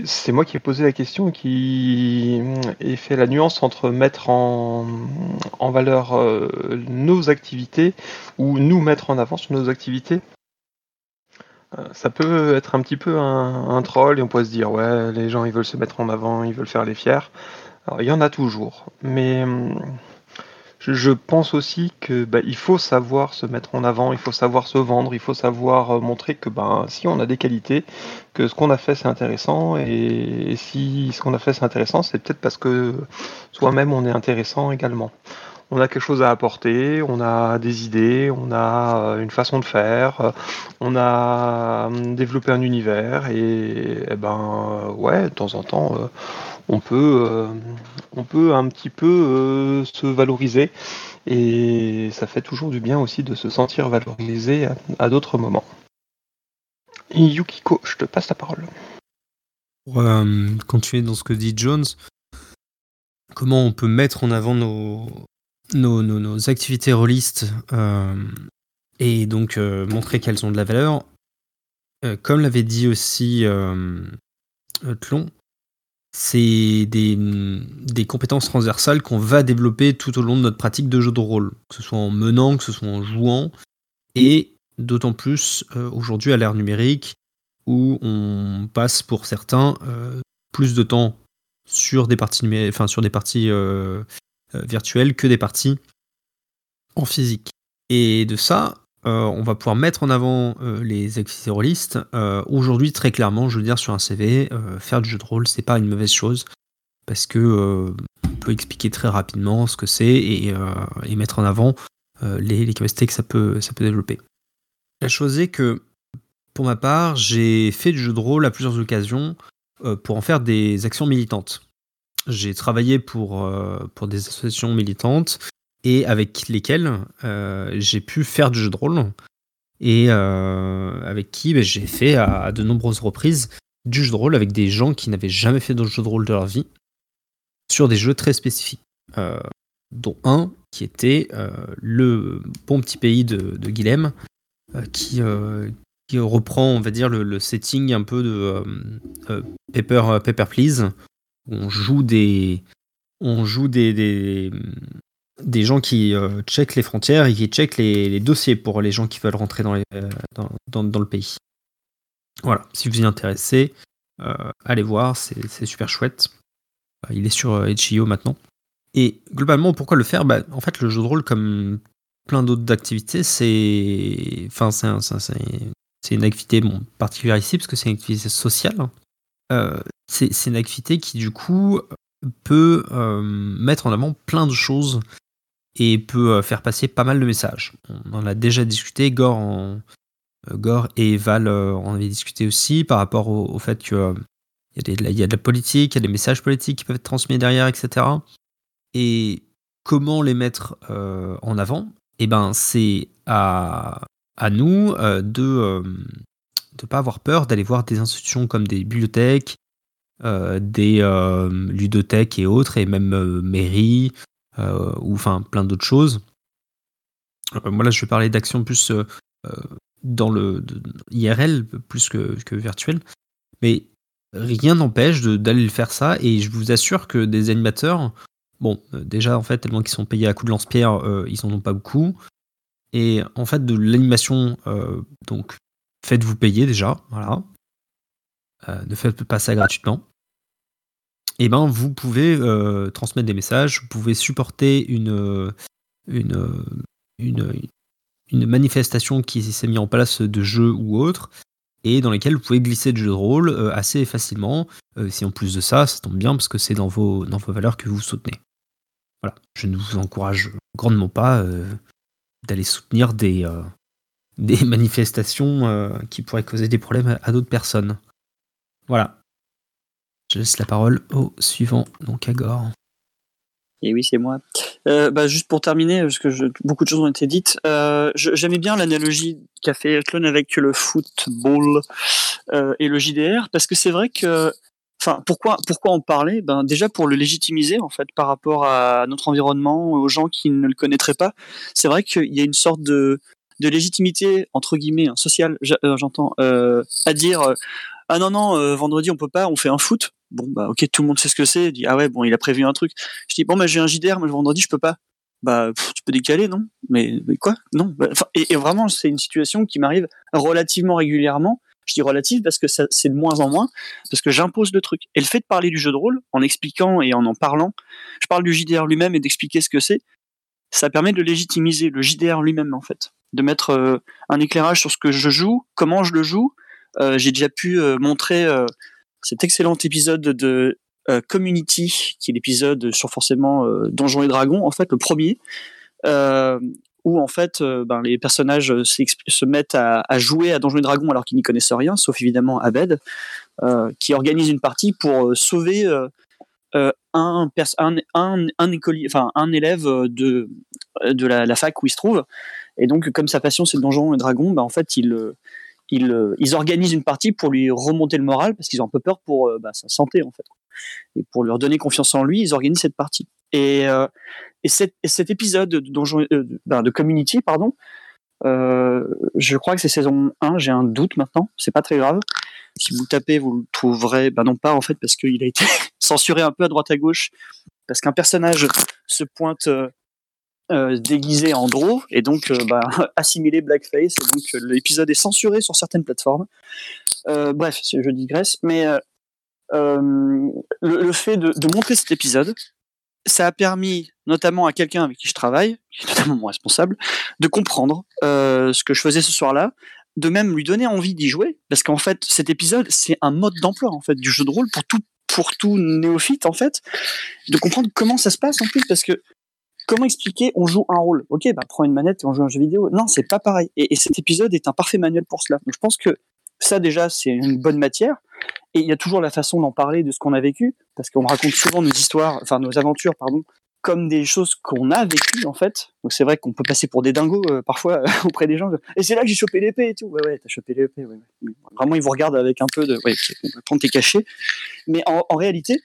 C'est moi qui ai posé la question et qui ai fait la nuance entre mettre en, valeur nos activités ou nous mettre en avant sur nos activités. Ça peut être un petit peu un, un troll et on pourrait se dire ouais les gens ils veulent se mettre en avant, ils veulent faire les fiers. Il y en a toujours, mais je, pense aussi que bah, il faut savoir se mettre en avant, il faut savoir se vendre, il faut savoir euh, montrer que ben si on a des qualités, que ce qu'on a fait c'est intéressant et, et si ce qu'on a fait c'est intéressant, c'est peut-être parce que soi-même on est intéressant également. On a quelque chose à apporter, on a des idées, on a euh, une façon de faire, euh, on a développé un univers et, eh ben ouais, de temps en temps euh, on peut euh, on peut un petit peu euh, se valoriser et ça fait toujours du bien aussi de se sentir valorisé à, d'autres moments. Yukiko, je te passe la parole. Pour euh, continuer dans ce que dit Jones, comment on peut mettre en avant nos, nos, nos- nos activités rôlistes euh, et donc euh, montrer qu'elles ont de la valeur. Euh, comme l'avait dit aussi euh, euh, Tlon, c'est des, compétences transversales qu'on va développer tout au long de notre pratique de jeu de rôle, que ce soit en menant, que ce soit en jouant, et d'autant plus euh, aujourd'hui à l'ère numérique où on passe pour certains euh, plus de temps sur des parties, enfin, euh, virtuelles que des parties en physique. Et de ça, euh, on va pouvoir mettre en avant euh, les activités. Euh, Aujourd'hui, très clairement, je veux dire sur un CV, faire du jeu de rôle, c'est pas une mauvaise chose parce que on peut expliquer très rapidement ce que c'est et, et mettre en avant les, capacités que ça peut, ça développer. La chose est que, pour ma part, j'ai fait du jeu de rôle à plusieurs occasions pour en faire des actions militantes. J'ai travaillé pour des associations militantes et avec lesquelles euh, j'ai pu faire du jeu de rôle. Et euh, avec qui ben, j'ai fait à, de nombreuses reprises du jeu de rôle avec des gens qui n'avaient jamais fait de jeu de rôle de leur vie sur des jeux très spécifiques, euh, dont un qui était le bon petit pays de, de Guilhem, qui, reprend, on va dire, le, setting un peu de Paper, Paper Please, où on joue des, on joue des, des gens qui euh, checkent les frontières et qui checkent les, dossiers pour les gens qui veulent rentrer dans, euh, le pays. Voilà, si vous y intéressez, euh, allez voir, c'est super chouette. Il est sur euh, HIO maintenant. Et globalement, pourquoi le faire? Bah, En fait, le jeu de rôle, comme plein d'autres activités, c'est. Enfin, c'est un- c'est un- c'est- c'est une activité bon, particulière ici, parce que c'est une activité sociale. Euh, c'est une activité qui, du coup, peut mettre en avant plein de choses et peut faire passer pas mal de messages. On en a déjà discuté, Gore, Gore et Val en avaient discuté aussi par rapport au, fait que il y, a de la politique, il y a des messages politiques qui peuvent être transmis derrière, etc. Et comment les mettre en avant? Eh ben, c'est à nous de ne pas avoir peur d'aller voir des institutions comme des bibliothèques, des ludothèques et autres, et même mairies, ou enfin plein d'autres choses. moi là, je vais parler d'actions plus dans le IRL plus que, que virtuel, mais rien n'empêche d'aller le faire ça, et je vous assure que des animateurs, bon, déjà en fait, tellement qu'ils sont payés à coup de lance-pierre, ils en ont pas beaucoup. Et en fait, de l'animation, donc faites-vous payer déjà, voilà. ne faites pas ça gratuitement eh ben vous pouvez euh, transmettre des messages, vous pouvez supporter une, une, une, manifestation qui s'est mise en place de jeu ou autre, et dans lesquels vous pouvez glisser de jeux de rôle euh, assez facilement. Euh, si en plus de ça, ça tombe bien parce que c'est dans vos, dans vos valeurs que vous soutenez. Voilà, je ne vous encourage grandement pas d'aller soutenir des, des manifestations qui pourraient causer des problèmes à d'autres personnes. Voilà. Je laisse la parole au suivant, donc à Gore. Et oui, c'est moi. Euh, bah, juste pour terminer, parce que beaucoup de choses ont été dites, euh, j'aimais bien l'analogie qu'a fait Clone avec le football euh, et le JDR, parce que c'est vrai que, enfin, pourquoi, pourquoi en parler? Ben déjà pour le légitimiser en fait par rapport à notre environnement, aux gens qui ne le connaîtraient pas. C'est vrai qu'il y a une sorte de légitimité entre guillemets hein, sociale, j'entends, à dire ah non non vendredi on peut pas, on fait un foot bon bah ok tout le monde sait ce que c'est. Dit ah ouais bon il a prévu un truc. Je dis bon bah j'ai un JDR mais le vendredi je peux pas. Bah tu peux décaler non? Mais, quoi? Non bah, et, vraiment c'est une situation qui m'arrive relativement régulièrement. Je dis relative parce que c'est de moins en moins parce que j'impose le truc. Et le fait de parler du jeu de rôle en expliquant et en en parlant je parle du JDR lui-même et d'expliquer ce que c'est ça permet de légitimiser le JDR lui-même en fait. De mettre euh, un éclairage sur ce que je joue comment je le joue. Euh, j'ai déjà pu euh, montrer cet excellent épisode de euh, Community, qui est l'épisode sur forcément euh, Donjons et Dragons, en fait, le premier, euh, où en fait ben, les personnages se mettent à, jouer à Donjons et Dragons alors qu'ils n'y connaissent rien, sauf évidemment Abed, qui organise une partie pour sauver un, écolier, un élève de, de la, fac où il se trouve. Et donc, comme sa passion c'est Donjons et Dragons, ben, en fait, il euh, ils, organisent une partie pour lui remonter le moral parce qu'ils ont un peu peur pour euh, bah, sa santé en fait. Et pour leur donner confiance en lui, ils organisent cette partie. Et, euh, et, cet, épisode de, ben, Community, pardon, je crois que c'est saison 1, j'ai un doute maintenant, c'est pas très grave. Si vous tapez, vous le trouverez, ben non pas en fait parce qu'il a été censuré un peu à droite à gauche, parce qu'un personnage se pointe euh, déguisé en Draw et donc euh, bah, assimilé blackface et donc euh, l'épisode est censuré sur certaines plateformes. bref, je digresse, mais le, fait de, montrer cet épisode, ça a permis notamment à quelqu'un avec qui je travaille, qui est notamment mon responsable, de comprendre ce que je faisais ce soir-là, de même lui donner envie d'y jouer, parce qu'en fait cet épisode c'est un mode d'emploi en fait du jeu de rôle pour tout pour tout néophyte en fait, de comprendre comment ça se passe en plus, parce que comment expliquer on joue un rôle? Ok, bah prends une manette et on joue un jeu vidéo. Non, c'est pas pareil. Et, cet épisode est un parfait manuel pour cela. Donc je pense que ça déjà c'est une bonne matière. Et il y a toujours la façon d'en parler de ce qu'on a vécu, parce qu'on raconte souvent nos histoires, enfin nos aventures, pardon, comme des choses qu'on a vécues en fait. Donc c'est vrai qu'on peut passer pour des dingos euh, parfois auprès des gens. Et c'est là que j'ai chopé l'épée et tout. Ouais ouais, t'as chopé l'épée. Ouais, Vraiment ils vous regardent avec un peu de. Ouais, on peut prendre tes cachets. Mais en, réalité,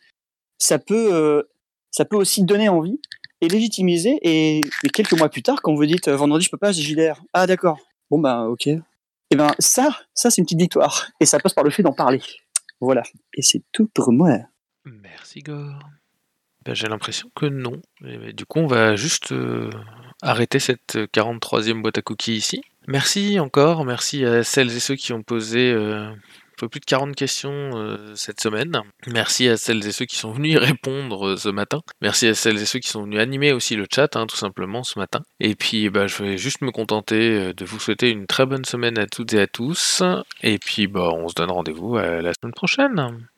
ça peut, euh, ça peut aussi donner envie et légitimisé. Et, quelques mois plus tard, quand vous dites euh, vendredi, je peux pas, j'ai JDR. Ah, d'accord. Bon, ben, ok. Et eh ben, ça, ça, c'est une petite victoire. Et ça passe par le fait d'en parler. Voilà. Et c'est tout pour moi. Merci, Gore. Ben, j'ai l'impression que non. du coup, on va juste euh, arrêter cette 43e boîte à cookies ici. Merci encore, merci à celles et ceux qui ont posé euh, plus de 40 questions euh, cette semaine. Merci à celles et ceux qui sont venus y répondre euh, ce matin. Merci à celles et ceux qui sont venus animer aussi le chat, hein, tout simplement, ce matin. Et puis, bah, je vais juste me contenter euh, de vous souhaiter une très bonne semaine à toutes et à tous. Et puis, bah, on se donne rendez-vous la semaine prochaine.